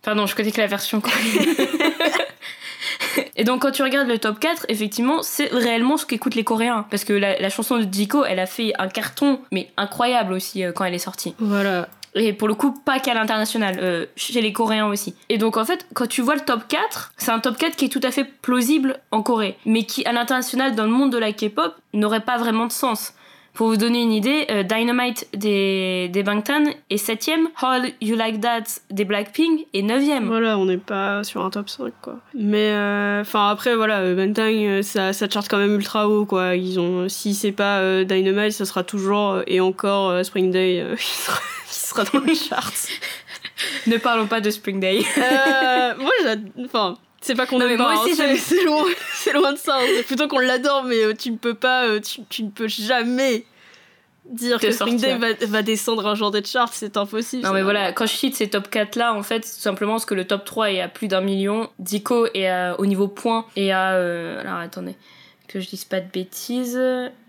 Pardon, je connais que la version coréenne. [LAUGHS] Et donc quand tu regardes le top 4, effectivement, c'est réellement ce qu'écoutent les Coréens. Parce que la, la chanson de Jiko, elle a fait un carton, mais incroyable aussi euh, quand elle est sortie. Voilà. Et pour le coup, pas qu'à l'international, euh, chez les Coréens aussi. Et donc en fait, quand tu vois le top 4, c'est un top 4 qui est tout à fait plausible en Corée, mais qui à l'international, dans le monde de la K-pop, n'aurait pas vraiment de sens. Pour vous donner une idée, euh, Dynamite des, des Bangtan est 7ème, How You Like That des Blackpink est 9ème. Voilà, on n'est pas sur un top 5 quoi. Mais euh, enfin après voilà, euh, Bangtan ça ça charte quand même ultra haut quoi. Ils ont si c'est pas euh, Dynamite, ça sera toujours et encore Spring Day [LAUGHS] qui, sera, sera dans les charts. [LAUGHS] Ne parlons pas de Spring Day. Moi, j'ad- enfin, c'est pas qu'on aime pas, moi aussi, [LAUGHS] c'est- loin, de ça. hein. C'est plutôt qu'on l'adore, mais euh, tu ne peux pas, euh, tu, tu ne peux jamais dire que Spring Day va, va descendre un genre de chart, c'est impossible. Non mais voilà, quand je cite ces top 4 là, en fait, tout simplement parce que le top 3 est à plus d'un million, Zico est à- au niveau point et à... euh, alors attendez, que je dise pas de bêtises...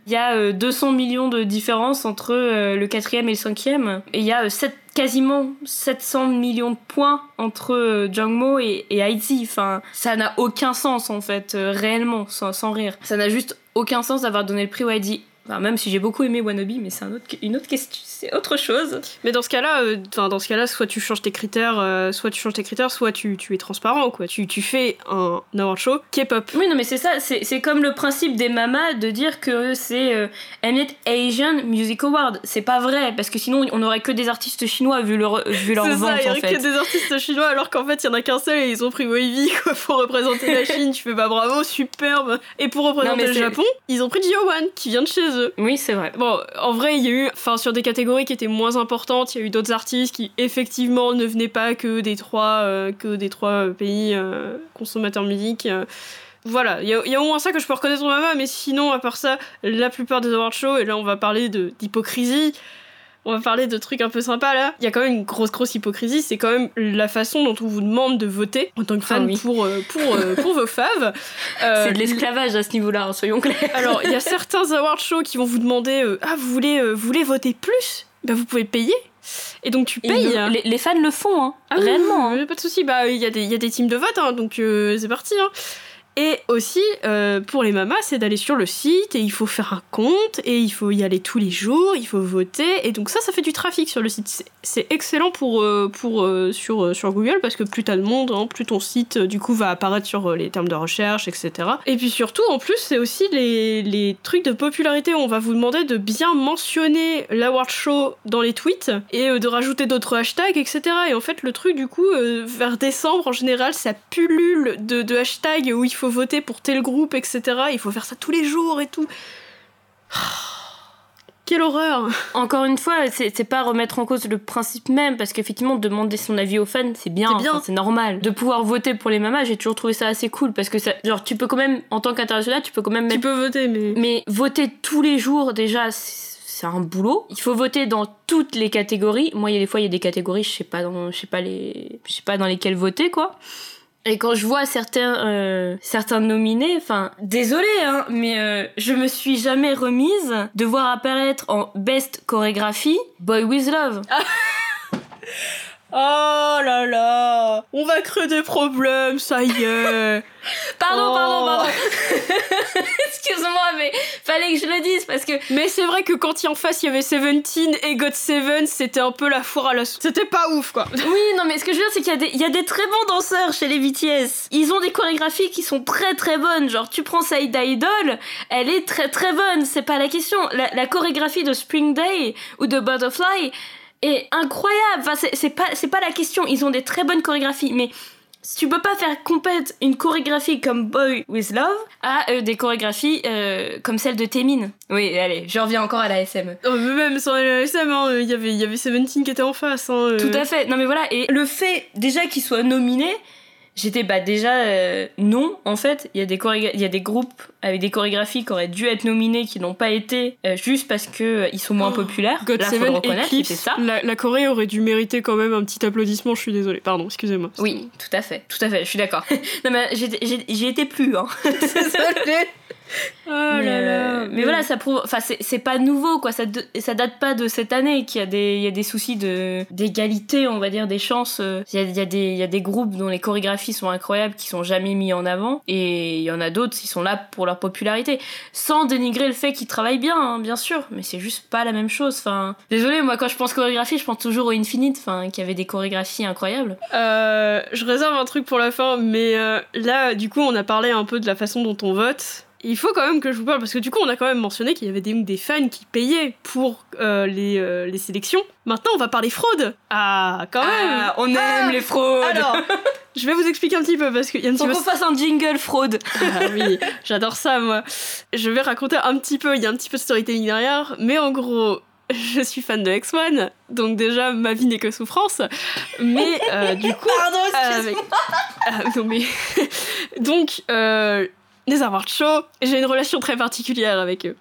Il y a euh, 200 millions de différence entre euh, le quatrième et le cinquième. Et il y a euh, quasiment 700 millions de points entre euh, Jungmo et, et. Enfin, ça n'a aucun sens en fait, euh, réellement, sans, rire. Ça n'a juste aucun sens d'avoir donné le prix au ITZY. Enfin, même si j'ai beaucoup aimé Wannabe, mais c'est un autre, une autre question, c'est autre chose. Mais dans ce cas-là, euh, dans ce cas-là, soit tu changes tes critères, euh, soit tu changes tes critères, soit tu, tu es transparent quoi. Tu, tu fais un award show K-pop. Oui, non, mais c'est ça, c'est c'est comme le principe des mamas de dire que c'est euh, Mnet Asian Music Award. C'est pas vrai, parce que sinon on aurait que des artistes chinois vu leur, vu leur C'est vente ça, il y aurait que des artistes chinois alors qu'en fait il y en a qu'un seul et ils ont pris Wavy [LAUGHS] quoi pour représenter la [LAUGHS] Chine. Tu fais bah bravo, superbe. Et pour représenter le Japon, ils ont pris Wan qui vient de chez eux. Oui, c'est vrai. Bon, en vrai, il y a eu, enfin, sur des catégories qui étaient moins importantes, il y a eu d'autres artistes qui, effectivement, ne venaient pas que des trois, euh, que des trois euh, pays euh, consommateurs musique. Voilà, il y, a- au moins ça que je peux reconnaître au Mama, mais sinon, à part ça, la plupart des award shows, et là, on va parler d'hypocrisie, on va parler de trucs un peu sympas là. Il y a quand même une grosse, grosse hypocrisie, c'est quand même la façon dont on vous demande de voter en tant que fan Ah oui. pour, euh, pour, euh, pour vos faves. Euh, [LAUGHS] c'est de l'esclavage à ce niveau-là, hein, soyons clairs. alors, il y a [LAUGHS] certains award shows qui vont vous demander euh, Ah, vous voulez, euh, vous voulez voter plus? Bah, vous pouvez payer. Et donc, tu payes. le- les, les fans le font, hein, Ah réellement. oui, hein. Pas de souci. Bah, il y, a des- il y a des teams de vote, hein, donc euh, c'est parti. hein. Et aussi, euh, pour les mamas, c'est d'aller sur le site et il faut faire un compte et il faut y aller tous les jours, il faut voter. Et donc, ça, ça fait du trafic sur le site. C'est excellent pour, euh, pour, euh, sur, euh, sur Google parce que plus t'as de monde, hein, plus ton site du coup va apparaître sur les termes de recherche, etc. Et puis surtout, en plus, c'est aussi les, les trucs de popularité. On va vous demander de bien mentionner l'award show dans les tweets et de rajouter d'autres hashtags, etc. Et en fait, le truc, du coup, vers décembre, en général, ça pullule de, de hashtags où il faut voter pour tel groupe, etc. Il faut faire ça tous les jours et tout. Quelle horreur Encore une fois, c'est pas remettre en cause le principe même, parce qu'effectivement, demander son avis aux fans, c'est bien, c'est normal. De pouvoir voter pour les mamas, j'ai toujours trouvé ça assez cool, parce que ça, genre, tu peux quand même, en tant qu'international, tu peux quand même... Tu peux voter, mais... Mais voter tous les jours, déjà, c'est un boulot. Il faut voter dans toutes les catégories. Moi, il y a des fois, il y a des catégories, je sais pas dans, je sais pas les, je sais pas dans lesquelles voter, quoi. Et quand je vois certains, euh, certains nominés, enfin, désolé, hein, mais euh, je me suis jamais remise de voir apparaître en best chorégraphie Boy With Love. [LAUGHS] Oh là là On va créer des problèmes, ça y est [LAUGHS] Pardon, pardon, pardon [LAUGHS] Excuse-moi, mais fallait que je le dise parce que... Mais c'est vrai que quand il en face il y avait Seventeen et God Seven, c'était un peu la foire à la... C'était pas ouf, quoi [LAUGHS] Oui, non, mais ce que je veux dire, c'est qu'il y, a des, y a des très bons danseurs chez les BTS. Ils ont des chorégraphies qui sont très très bonnes. Genre, tu prends Saïda Idol, elle est très très bonne, c'est pas la question. La, la chorégraphie de Spring Day ou de Butterfly est incroyable. Enfin, c'est pas, pas la question. Ils ont des très bonnes chorégraphies, mais tu peux pas faire compète une chorégraphie comme Boy with Love à euh, des chorégraphies euh, comme celle de Témine. Oui, allez, je reviens encore à la SM. Oh, même sans la SM, hein, il y avait, il y avait Seventeen qui était en face. Hein, euh. Tout à fait. Non mais voilà, et le fait déjà qu'il soit nominé, J'étais bah déjà euh, non en fait il y a des il y a des groupes avec des chorégraphies qui auraient dû être nominés qui n'ont pas été euh, juste parce que euh, ils sont moins oh, populaires. God Là, Seven Eclipse, ça. La, la, Corée aurait dû mériter quand même un petit applaudissement. Je suis désolée. Pardon, excusez-moi. Oui, tout à fait, tout à fait. Je suis d'accord. [LAUGHS] non mais j'ai été plus hein. [LAUGHS] [LAUGHS] désolée. [LAUGHS] Oh là là. Mais, voilà, ça prouve. Enfin, c'est pas nouveau, quoi. Ça, ça date pas de cette année qu'il y, a des, y a des soucis d'égalité, on va dire, des chances. Il y a, y, a des, y a des groupes dont les chorégraphies sont incroyables qui sont jamais mis en avant. Et il y en a d'autres qui sont là pour leur popularité. Sans dénigrer le fait qu'ils travaillent bien, hein, bien sûr. Mais c'est juste pas la même chose. Enfin, désolé, moi, quand je pense chorégraphie, je pense toujours au Infinite, enfin, qui avait des chorégraphies incroyables. Euh, je réserve un truc pour la fin, mais euh, là, du coup, on a parlé un peu de la façon dont on vote il faut quand même que je vous parle, parce que du coup, on a quand même mentionné qu'il y avait des, des fans qui payaient pour euh, les, euh, les, sélections. Maintenant, on va parler fraude. Ah, quand même ah, On aime ah les fraudes Alors, [LAUGHS] je vais vous expliquer un petit peu, parce qu'il y a un petit Faut qu'on fasse un jingle fraude Ah oui, j'adore ça, moi. Je vais raconter un petit peu, il y a un petit peu de storytelling derrière, mais en gros... Je suis fan de X1, donc déjà ma vie n'est que souffrance. Mais euh, du coup, Pardon, excuse-moi. non mais [LAUGHS] donc les awards show, j'ai une relation très particulière avec eux.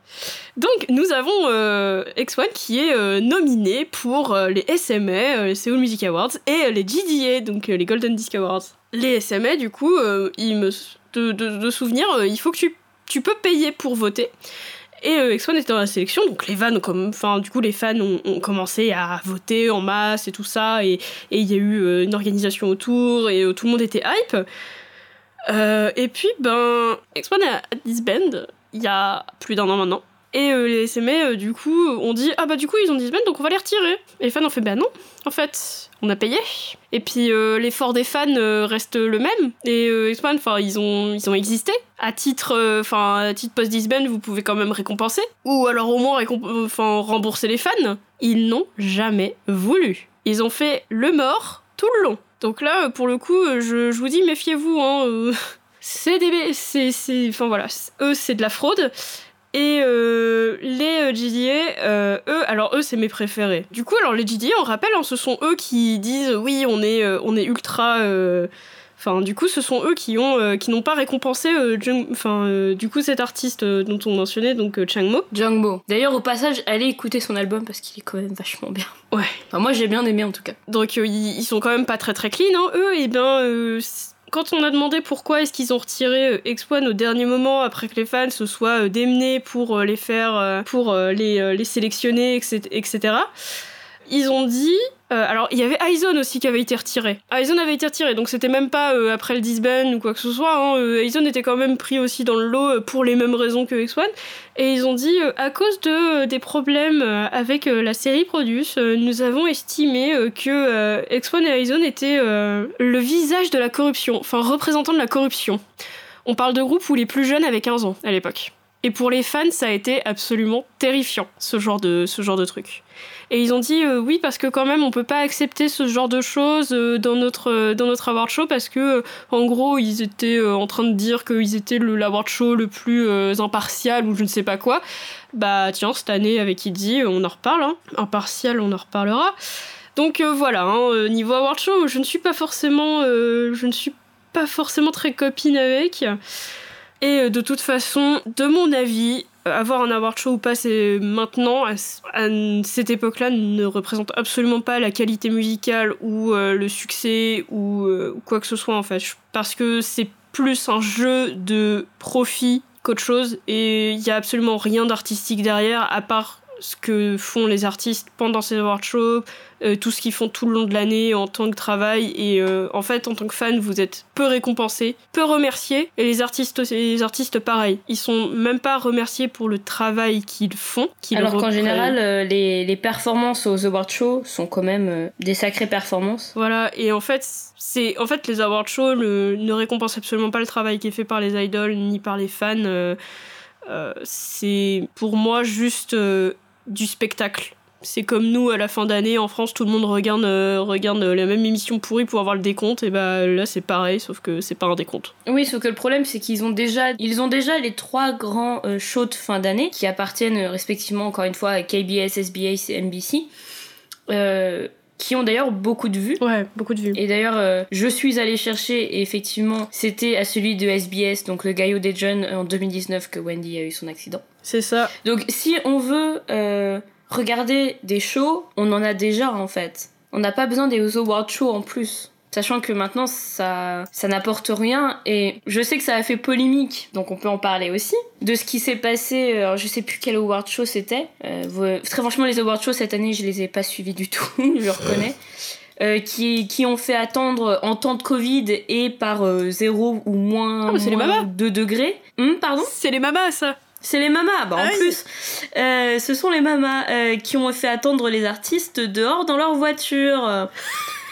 Donc nous avons euh, X1 qui est euh, nominé pour euh, les SMA, euh, les Seoul Music Awards, et les GDA, donc les Golden Disc Awards. Les SMA, du coup, il me, de, de, souvenir, il faut que tu, tu peux payer pour voter. Et X1 était dans la sélection, donc les fans, comme, enfin, du coup, les fans ont, commencé à voter en masse et tout ça, et il y a eu une organisation autour, et tout le monde était hype. Euh, et puis, ben, Expo a disband il y a plus d'un an maintenant. Et euh, les SMA, euh, du coup, ont dit Ah bah, du coup, ils ont disband, donc on va les retirer. Et les fans ont fait Bah non, en fait, on a payé. Et puis, l'effort des fans reste le même. Et Expo, enfin, ils ont, ils ont existé. À titre, enfin, titre post-disband, vous pouvez quand même récompenser. Ou alors au moins rembourser les fans. Ils n'ont jamais voulu. Ils ont fait le mort tout le long. Donc là, pour le coup, je, je vous dis, méfiez-vous. Hein, euh, c'est des... C'est, enfin voilà, eux, c'est de la fraude. Et euh, les euh, GDA, eux, alors eux, c'est mes préférés. Du coup, alors les GDA, on rappelle, hein, ce sont eux qui disent, oui, on est ultra Enfin, du coup, ce sont eux qui ont, euh, qui n'ont pas récompensé, euh, enfin, euh, du coup, cet artiste dont on mentionnait, donc Changmo. Changmo. D'ailleurs, au passage, allez écouter son album parce qu'il est quand même vachement bien. Ouais. Enfin, moi, j'ai bien aimé en tout cas. Donc, ils sont quand même pas très très clean, hein, eux. Et ben, quand on a demandé pourquoi est-ce qu'ils ont retiré X1 au dernier moment après que les fans se soient démenés pour les faire, pour les, les sélectionner, etc., ils ont dit Euh, alors, il y avait Aizone aussi qui avait été retiré. Aizone avait été retiré, donc c'était même pas euh, après le disband ou quoi que ce soit. Hein. Euh, était quand même pris aussi dans le lot pour les mêmes raisons que X1. Et ils ont dit, à cause de, des problèmes avec la série Produce, nous avons estimé que X1 et Aizone étaient le visage de la corruption, enfin représentant de la corruption. On parle de groupes où les plus jeunes avaient 15 ans à l'époque. Et pour les fans, ça a été absolument terrifiant, ce genre de, ce genre de truc. Et ils ont dit euh, oui parce que quand même on peut pas accepter ce genre de choses euh, dans notre euh, dans notre award show parce que en gros ils étaient en train de dire qu'ils étaient le award show le plus impartial ou je ne sais pas quoi. Bah tiens cette année avec Idzy on en reparle. Hein. Impartial on en reparlera. Donc voilà hein, niveau award show je ne suis pas forcément je ne suis pas forcément très copine avec. Et de toute façon, de mon avis, avoir un award show ou pas, c'est maintenant, à, cette époque-là, ne représente absolument pas la qualité musicale ou euh, le succès ou quoi que ce soit en fait. Parce que c'est plus un jeu de profit qu'autre chose et il y a absolument rien d'artistique derrière à part ce que font les artistes pendant ces award shows, euh, tout ce qu'ils font tout le long de l'année en tant que travail. Et euh, en fait, en tant que fan, vous êtes peu récompensé, peu remercié. Et les artistes, les artistes, pareil, ils sont même pas remerciés pour le travail qu'ils font. Alors qu'en général, euh, les, les, performances aux award shows sont quand même des sacrées performances. Voilà. Et en fait, c'est en fait les award shows ne récompensent absolument pas le travail qui est fait par les idoles ni par les fans. c'est pour moi juste du spectacle. C'est comme nous à la fin d'année en France, tout le monde regarde, euh, regarde la même émission pourrie pour avoir le décompte. Et bah là c'est pareil, sauf que c'est pas un décompte. Oui, sauf que le problème c'est qu'ils ont déjà, ils ont déjà les trois grands euh, shows de fin d'année qui appartiennent euh, respectivement encore une fois à KBS, SBS et NBC. qui ont d'ailleurs beaucoup de vues. Ouais, beaucoup de vues. Et d'ailleurs, je suis allée chercher, et effectivement, c'était à celui de SBS, donc le Gaio des Jeunes, en 2019, que Wendy a eu son accident. C'est ça. Donc si on veut euh, regarder des shows, on en a déjà en fait. On n'a pas besoin des award shows en plus. Sachant que maintenant ça, ça n'apporte rien et je sais que ça a fait polémique, donc on peut en parler aussi. De ce qui s'est passé, alors je sais plus quel award show c'était. Euh, très franchement les award shows cette année je les ai pas suivis du tout, [LAUGHS] je le reconnais. Euh, qui, qui, ont fait attendre en temps de Covid et par 0 ou moins, ah, moins 2 degrés. Hum, pardon? C'est les mamas ça c'est les mamas, bah en plus, euh, ce sont les mamas euh, qui ont fait attendre les artistes dehors dans leur voiture.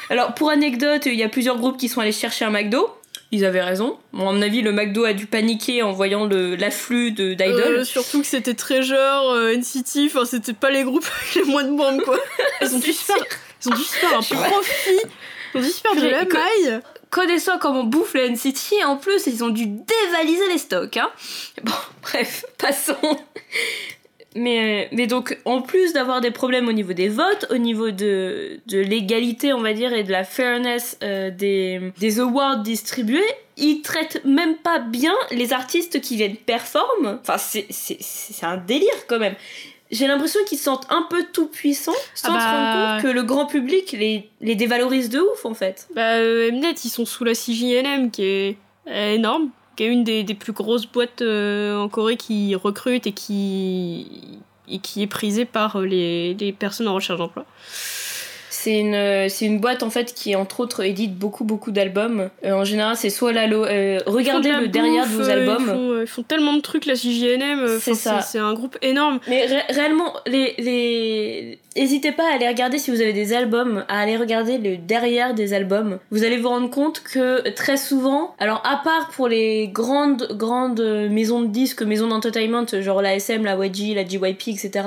Alors pour anecdote, il y a plusieurs groupes qui sont allés chercher un McDo. Ils avaient raison. Bon, à mon avis, le McDo a dû paniquer en voyant l'afflux d'idoles. Euh, surtout que c'était très genre NCT, enfin c'était pas les groupes avec [LAUGHS] les moins de bandes quoi. [LAUGHS] Ils ont dû se faire, ils ont dû se faire un profit. Ils ont dû se faire de la maille connaissant comment bouffe la NCT, en plus, ils ont dû dévaliser les stocks. Hein. Bon, [LAUGHS] bref, passons. Mais, euh, mais donc, en plus d'avoir des problèmes au niveau des votes, au niveau de, de l'égalité, on va dire, et de la fairness euh, des, des awards distribués, ils traitent même pas bien les artistes qui viennent performer. Enfin, c'est un délire quand même j'ai l'impression qu'ils se sentent un peu tout puissants sans ah se rendre bah. compte que le grand public les, les dévalorise de ouf en fait. Bah euh, Mnet ils sont sous la CJNM qui est énorme, qui est une des, plus grosses boîtes euh, en Corée qui recrute et qui, et qui est prisée par les personnes en recherche d'emploi. C'est une, euh, c'est une boîte en fait qui entre autres édite beaucoup beaucoup d'albums. Euh, en général c'est soit la euh, regardez le derrière de vos albums. Ils font, tellement de trucs la CJNM. c'est ça. C'est un groupe énorme. Mais réellement les, les... N'hésitez pas à aller regarder si vous avez des albums, à aller regarder le derrière des albums. Vous allez vous rendre compte que très souvent, alors à part pour les grandes grandes maisons de disques, maisons d'entertainment, genre la SM, la YG, la JYP, etc.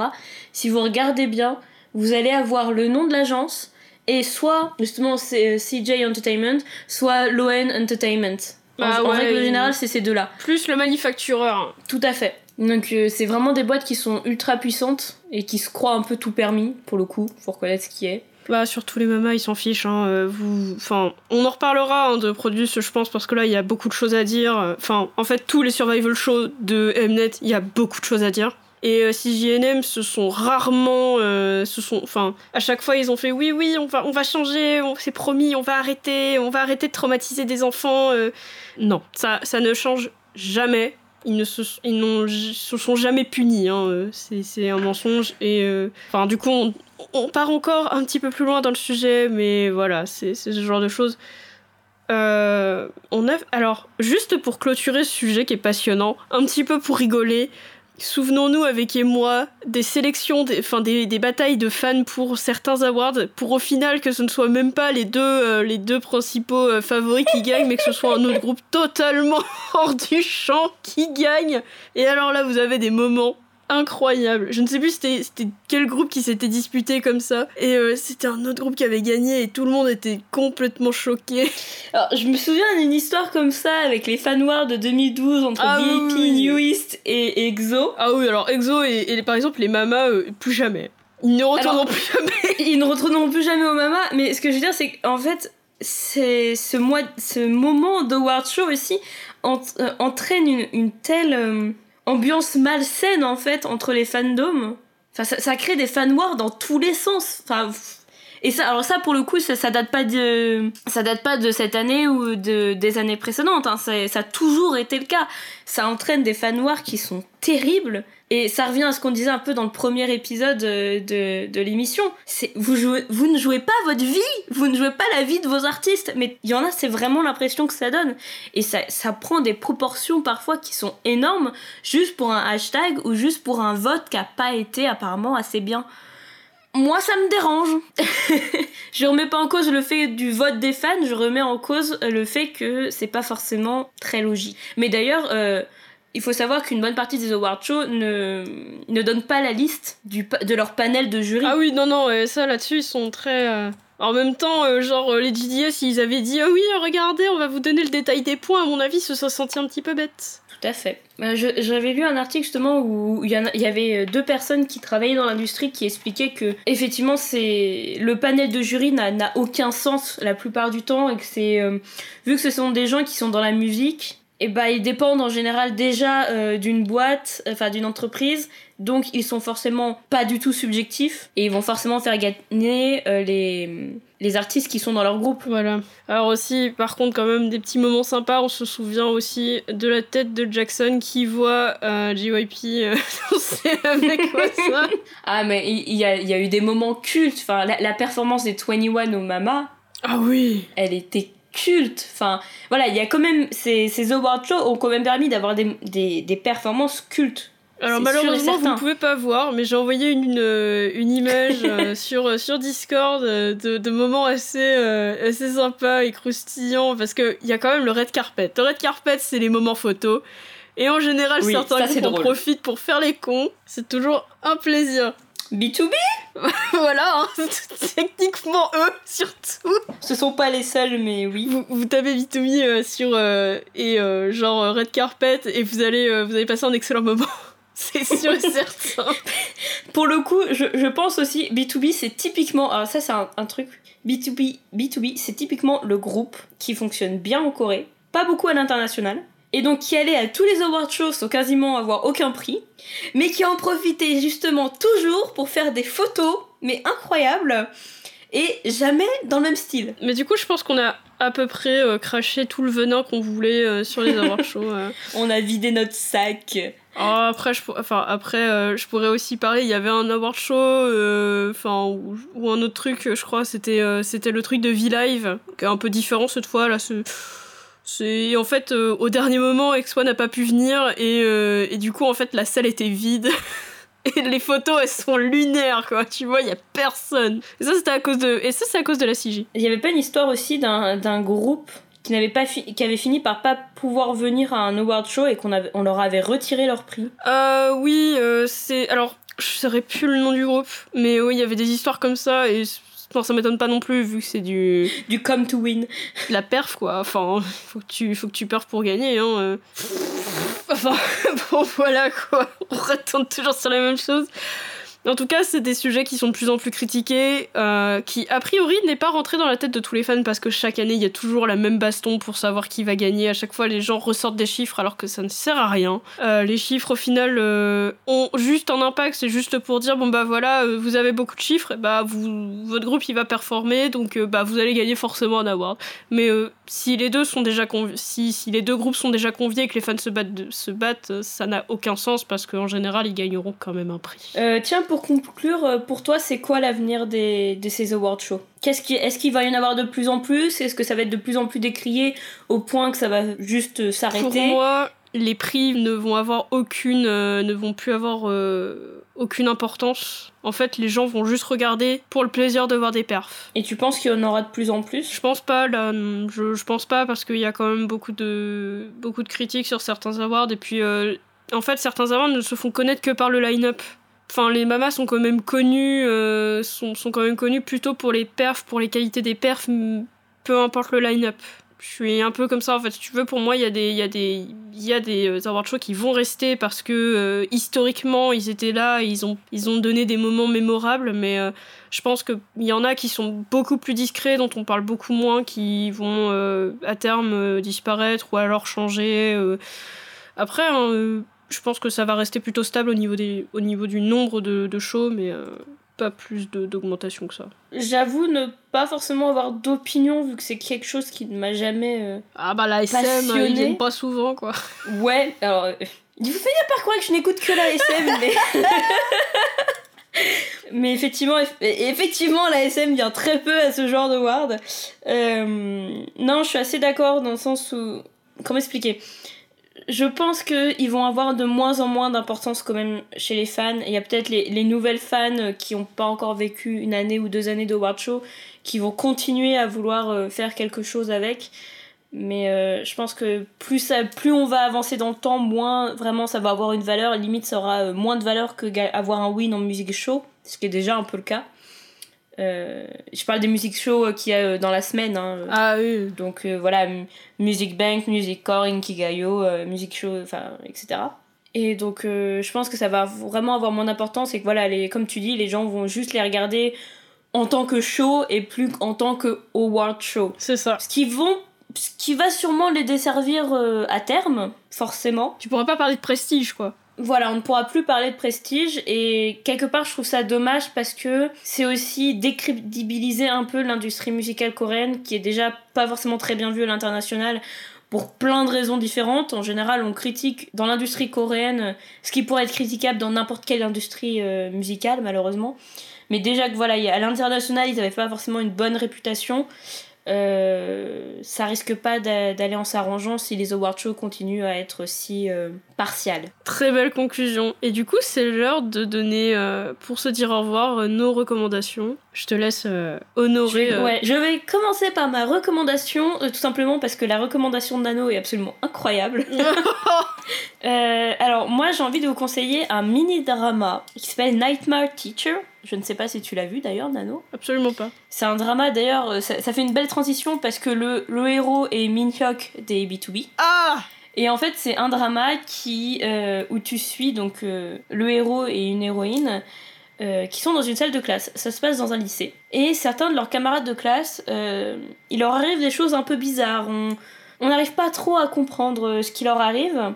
Si vous regardez bien, vous allez avoir le nom de l'agence et soit justement c'est euh, CJ Entertainment, soit Loen Entertainment. en, ah règle générale, c'est ces deux-là. Plus le manufactureur. Tout à fait. Donc euh, c'est vraiment des boîtes qui sont ultra puissantes et qui se croient un peu tout permis pour le coup, faut reconnaître ce qui est. Bah surtout les mamas ils s'en fichent. Hein. Euh, vous... Enfin, on en reparlera hein, de produits, je pense, parce que là il y a beaucoup de choses à dire. Enfin, en fait tous les survival shows de Mnet, il y a beaucoup de choses à dire. Et euh, CJNM se sont rarement, euh, se sont, enfin, à chaque fois ils ont fait oui, oui, on va, on va changer, on s'est promis, on va arrêter, on va arrêter de traumatiser des enfants. Euh. Non, ça, ça ne change jamais. ils ne se, ils n'ont, se sont jamais punis. Hein. C'est, un mensonge. Et enfin, du coup, on, on, part encore un petit peu plus loin dans le sujet, mais voilà, c'est, ce genre de choses. on a, alors, juste pour clôturer ce sujet qui est passionnant, un petit peu pour rigoler, Souvenons-nous avec moi des sélections, des, batailles de fans pour certains awards, pour au final que ce ne soit même pas les deux, euh, principaux euh, favoris qui gagnent, mais que ce soit un autre groupe totalement [LAUGHS] hors du champ qui gagne. Et alors là, vous avez des moments incroyable. Je ne sais plus c'était quel groupe qui s'était disputé comme ça. Et euh, c'était un autre groupe qui avait gagné et tout le monde était complètement choqué. Alors, je me souviens d'une histoire comme ça avec les fan wars de 2012 entre ah, VIP, New East et EXO. Ah oui, alors EXO et, par exemple les Mamas, euh, plus jamais. Ils ne retourneront plus jamais. [LAUGHS] ils ne retourneront plus jamais aux Mamas. Mais ce que je veux dire, c'est qu'en fait, c'est ce, mois, ce moment d'Award Show aussi euh, entraîne une, une telle ambiance malsaine en fait entre les fandoms. Enfin, ça, ça crée des fan wars dans tous les sens. Enfin, et ça, alors ça pour le coup, ça, date pas de, ça date pas de cette année ou de des années précédentes. Hein. Ça, ça, a toujours été le cas. Ça entraîne des fan wars qui sont terribles. Et ça revient à ce qu'on disait un peu dans le premier épisode euh, de, de l'émission. C'est vous jouez, vous ne jouez pas votre vie, vous ne jouez pas la vie de vos artistes. Mais il y en a, c'est vraiment l'impression que ça donne. Et ça, ça prend des proportions parfois qui sont énormes, juste pour un hashtag ou juste pour un vote qui a pas été apparemment assez bien moi ça me dérange. [LAUGHS] je remets pas en cause le fait du vote des fans, je remets en cause le fait que c'est pas forcément très logique. Mais d'ailleurs, euh, il faut savoir qu'une bonne partie des award shows ne, ne donne pas la liste du, de leur panel de jury. Ah oui, non, non, ça là-dessus ils sont très. Euh, en même temps, euh, genre les GDS, ils avaient dit oh oui, regardez, on va vous donner le détail des points, à mon avis, se sont sentis un petit peu bêtes. Tout à fait. Euh, j'avais lu un article justement où il y, y, avait euh, deux personnes qui travaillaient dans l'industrie qui expliquaient que effectivement c'est le panel de jury n'a aucun sens la plupart du temps et que c'est euh, vu que ce sont des gens qui sont dans la musique et bah ils dépendent en général déjà d'une boîte, enfin d'une entreprise, donc ils sont forcément pas du tout subjectifs et ils vont forcément faire gagner les les artistes qui sont dans leur groupe. Voilà. Alors aussi, par contre, quand même des petits moments sympas. On se souvient aussi de la tête de Jackson qui voit euh, JYP euh, [LAUGHS] danser avec [LAUGHS] ça. ah mais il y, a, y, a, eu des moments cultes. Enfin, la, performance des 21 au Mama. Ah oui. Elle était culte. Enfin, voilà, il y a quand même ces, ces award shows ont quand même permis d'avoir des, des, des performances cultes. Alors malheureusement vous ne pouvez pas voir, mais j'ai envoyé une, une, euh, image [LAUGHS] euh, sur, euh, sur Discord de, de, moments assez, assez sympas et croustillants parce qu'il y a quand même le red carpet. Le red carpet c'est les moments photos. Et en général certains groupes en profitent pour faire les cons. C'est toujours un plaisir. B2B [LAUGHS] Voilà, hein. [LAUGHS] techniquement eux surtout. Ce sont pas les seuls, mais oui. Vous, vous tapez B2B sur et genre red carpet et vous allez vous allez passer un excellent moment. [LAUGHS] C'est sûr et certain. Pour le coup, je, je, pense aussi, B2B, c'est typiquement. Alors, ça, c'est un, un, truc. B2B, B2B c'est typiquement le groupe qui fonctionne bien en Corée, pas beaucoup à l'international, et donc qui allait à tous les award shows sans quasiment avoir aucun prix, mais qui en profitait justement toujours pour faire des photos, mais incroyables, et jamais dans le même style. Mais du coup, je pense qu'on a à peu près euh, craché tout le venin qu'on voulait euh, sur les award [LAUGHS] shows. Euh. On a vidé notre sac. Oh, après, je, enfin, après je pourrais aussi parler. Il y avait un award show, enfin, ou, ou, un autre truc, je crois. C'était, c'était le truc de V-Live, qui est un peu différent cette fois. Là, c'est, en fait, au dernier moment, Expo n'a pas pu venir et, et, du coup, en fait, la salle était vide. [LAUGHS] et les photos, elles sont lunaires, quoi. Tu vois, il y a personne. Et ça, c'était à cause de, et ça, c'est à cause de la CG. Il y avait pas une histoire aussi d'un, d'un groupe qui n'avait pas qui avait fini par pas pouvoir venir à un award show et qu'on avait... on leur avait retiré leur prix? Euh, oui, euh, c'est alors je saurais plus le nom du groupe, mais oui, il y avait des histoires comme ça et ça m'étonne pas non plus vu que c'est du du come to win. La perf quoi. Enfin, faut que tu faut que tu perfs pour gagner hein. Euh. Enfin, [LAUGHS] bon voilà quoi. On retombe toujours sur la même chose. En tout cas, c'est des sujets qui sont de plus en plus critiqués, euh, qui a priori n'est pas rentré dans la tête de tous les fans parce que chaque année il y a toujours la même baston pour savoir qui va gagner. À chaque fois, les gens ressortent des chiffres alors que ça ne sert à rien. Euh, les chiffres au final euh, ont juste un impact, c'est juste pour dire bon bah voilà, vous avez beaucoup de chiffres, bah vous, votre groupe il va performer, donc bah vous allez gagner forcément un award. Mais si les deux sont déjà si, si les deux groupes sont déjà conviés et que les fans se battent, ça n'a aucun sens parce qu'en général ils gagneront quand même un prix. Tiens, conclure, euh, pour toi, c'est quoi l'avenir des, de ces award shows? Qu'est-ce qui, Est-ce qu'il va y en avoir de plus en plus? Est-ce que ça va être de plus en plus décrié au point que ça va juste euh, Pour s'arrêter moi, les prix ne vont avoir aucune, euh, ne vont plus avoir euh, aucune importance. En fait, les gens vont juste regarder pour le plaisir de voir des perfs. Et tu penses qu'il y en aura de plus en plus? Je pense pas, là, je, je pense pas parce qu'il y a quand même beaucoup de, beaucoup de critiques sur certains awards et puis euh, en fait certains awards ne se font connaître que par le line-up. Enfin, les mamas sont quand même connus, euh, sont, sont quand même connus plutôt pour les perfs, pour les qualités des perfs, peu importe le line-up. Je suis un peu comme ça en fait. Si tu veux, pour moi, il y a des, il y a des, il y a des euh, award shows qui vont rester parce que euh, historiquement ils étaient là, ils ont, ils ont donné des moments mémorables, mais je pense qu'il y en a qui sont beaucoup plus discrets, dont on parle beaucoup moins, qui vont à terme disparaître ou alors changer. Après, hein, je pense que ça va rester plutôt stable au niveau, des, au niveau du nombre de, de shows, mais euh, pas plus d'augmentation que ça. J'avoue ne pas forcément avoir d'opinion vu que c'est quelque chose qui ne m'a jamais. euh, Ah bah la SM, Passionné. ils viennent pas souvent quoi. Ouais, alors. euh, Il faut finir par croire que je n'écoute que la SM, mais. [LAUGHS] mais effectivement, eff- effectivement, la SM vient très peu à ce genre de ward. Euh, non, je suis assez d'accord dans le sens où. Comment expliquer? Je pense qu'ils vont avoir de moins en moins d'importance quand même chez les fans. Il y a peut-être les, les nouvelles fans qui n'ont pas encore vécu une année ou deux années de World Show qui vont continuer à vouloir euh, faire quelque chose avec. Mais euh, je pense que plus, ça, plus on va avancer dans le temps, moins vraiment ça va avoir une valeur. Limite, ça aura euh, moins de valeur que avoir un win en musique show, ce qui est déjà un peu le cas. Euh, je parle des musiques shows euh, qu'il y a euh, dans la semaine. hein, Ah oui. donc euh, voilà, Music Bank, Music Core, Inkigayo, euh, Music Show, enfin, etc. Et donc je pense que ça va vraiment avoir moins d'importance et que voilà, les, comme tu dis, les gens vont juste les regarder en tant que show et plus qu'en tant que award show. C'est ça. Ce qui, vont, ce qui va sûrement les desservir à terme, forcément. Tu pourras pas parler de prestige quoi. Voilà, on ne pourra plus parler de prestige et quelque part je trouve ça dommage parce que c'est aussi décrédibiliser un peu l'industrie musicale coréenne qui est déjà pas forcément très bien vue à l'international pour plein de raisons différentes. En général, on critique dans l'industrie coréenne ce qui pourrait être critiquable dans n'importe quelle industrie euh, musicale malheureusement. Mais déjà que voilà, à l'international, ils n'avaient pas forcément une bonne réputation. Euh, ça risque pas d'a- d'aller en s'arrangeant si les award shows continuent à être si euh, partiales. Très belle conclusion. Et du coup, c'est l'heure de donner, euh, pour se dire au revoir, euh, nos recommandations. Je te laisse honorer. Je, euh, ouais, je vais commencer par ma recommandation, tout simplement parce que la recommandation de Nano est absolument incroyable. [LAUGHS] Alors, moi, j'ai envie de vous conseiller un mini-drama qui s'appelle Nightmare Teacher. Je ne sais pas si tu l'as vu d'ailleurs, Nano. Absolument pas. C'est un drama d'ailleurs, euh, ça, ça fait une belle transition parce que le, le héros est Min Hyuk des B2B. Ah Et en fait, c'est un drama qui, euh, où tu suis donc euh, le héros et une héroïne euh, qui sont dans une salle de classe. Ça se passe dans un lycée. Et certains de leurs camarades de classe, il leur arrive des choses un peu bizarres. On on n'arrive pas trop à comprendre ce qui leur arrive.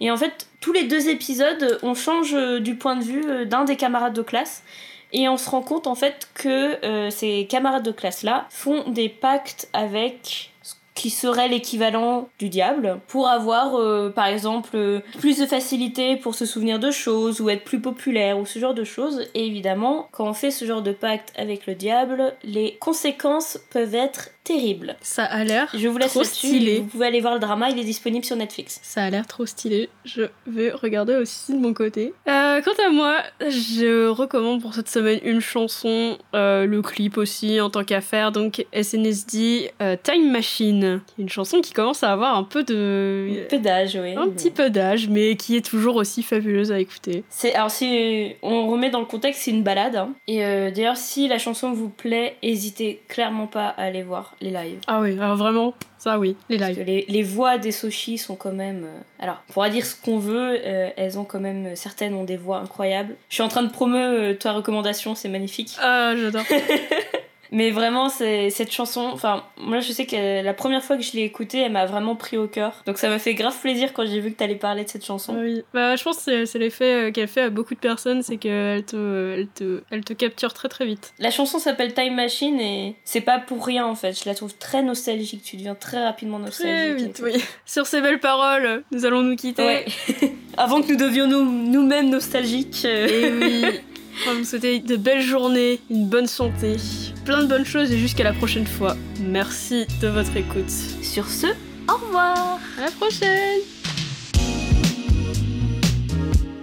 Et en fait, tous les deux épisodes, on change du point de vue d'un des camarades de classe. Et on se rend compte en fait que euh, ces camarades de classe-là font des pactes avec ce qui serait l'équivalent du diable pour avoir euh, par exemple euh, plus de facilité pour se souvenir de choses ou être plus populaire ou ce genre de choses. Et évidemment, quand on fait ce genre de pacte avec le diable, les conséquences peuvent être terribles. Ça a l'air. Je vous laisse Trop stylé. Vous pouvez aller voir le drama, il est disponible sur Netflix. Ça a l'air trop stylé. Je vais regarder aussi de mon côté. Euh, quant à moi, je recommande pour cette semaine une chanson, euh, le clip aussi en tant qu'affaire. Donc SNSD euh, Time Machine. Une chanson qui commence à avoir un peu de. Un peu d'âge, oui. Un petit peu d'âge, mais qui est toujours aussi fabuleuse à écouter. C'est alors si on remet dans le contexte, c'est une balade. hein. Et d'ailleurs, si la chanson vous plaît, hésitez clairement pas à aller voir les lives. Ah oui, alors vraiment, ça oui, les Parce que lives. les, les voix des Sochi sont quand même. euh, Alors, on pourra dire ce qu'on veut, euh, elles ont quand même. Certaines ont des voix incroyables. Je suis en train de promeuvoir euh, ta recommandation, c'est magnifique. Ah, j'adore. [LAUGHS] Mais vraiment, c'est cette chanson. Enfin, moi, je sais que la première fois que je l'ai écoutée, elle m'a vraiment pris au cœur. Donc, ça m'a fait grave plaisir quand j'ai vu que t'allais parler de cette chanson. Oui. Bah, je pense que c'est- l'effet euh, qu'elle fait à beaucoup de personnes, c'est qu'elle te, elle te, elle te capture très très vite. La chanson s'appelle Time Machine et c'est pas pour rien en fait. Je la trouve très nostalgique. Tu deviens très rapidement Très nostalgique. vite, oui. [LAUGHS] Sur ces belles paroles, nous allons nous quitter. Ouais. [LAUGHS] Avant que nous devions nous- nous-mêmes nostalgiques. euh, Et oui, [LAUGHS] on va vous souhaiter de belles journées, une bonne santé, plein de bonnes choses et jusqu'à la prochaine fois. Merci de votre écoute. Sur ce, au revoir. À la prochaine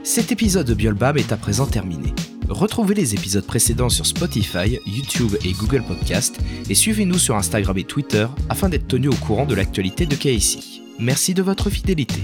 Cet épisode de Biolbam est à présent terminé. Retrouvez les épisodes précédents sur Spotify, YouTube et Google Podcast et suivez-nous sur Instagram et Twitter afin d'être tenus au courant de l'actualité de KIC. Merci de votre fidélité.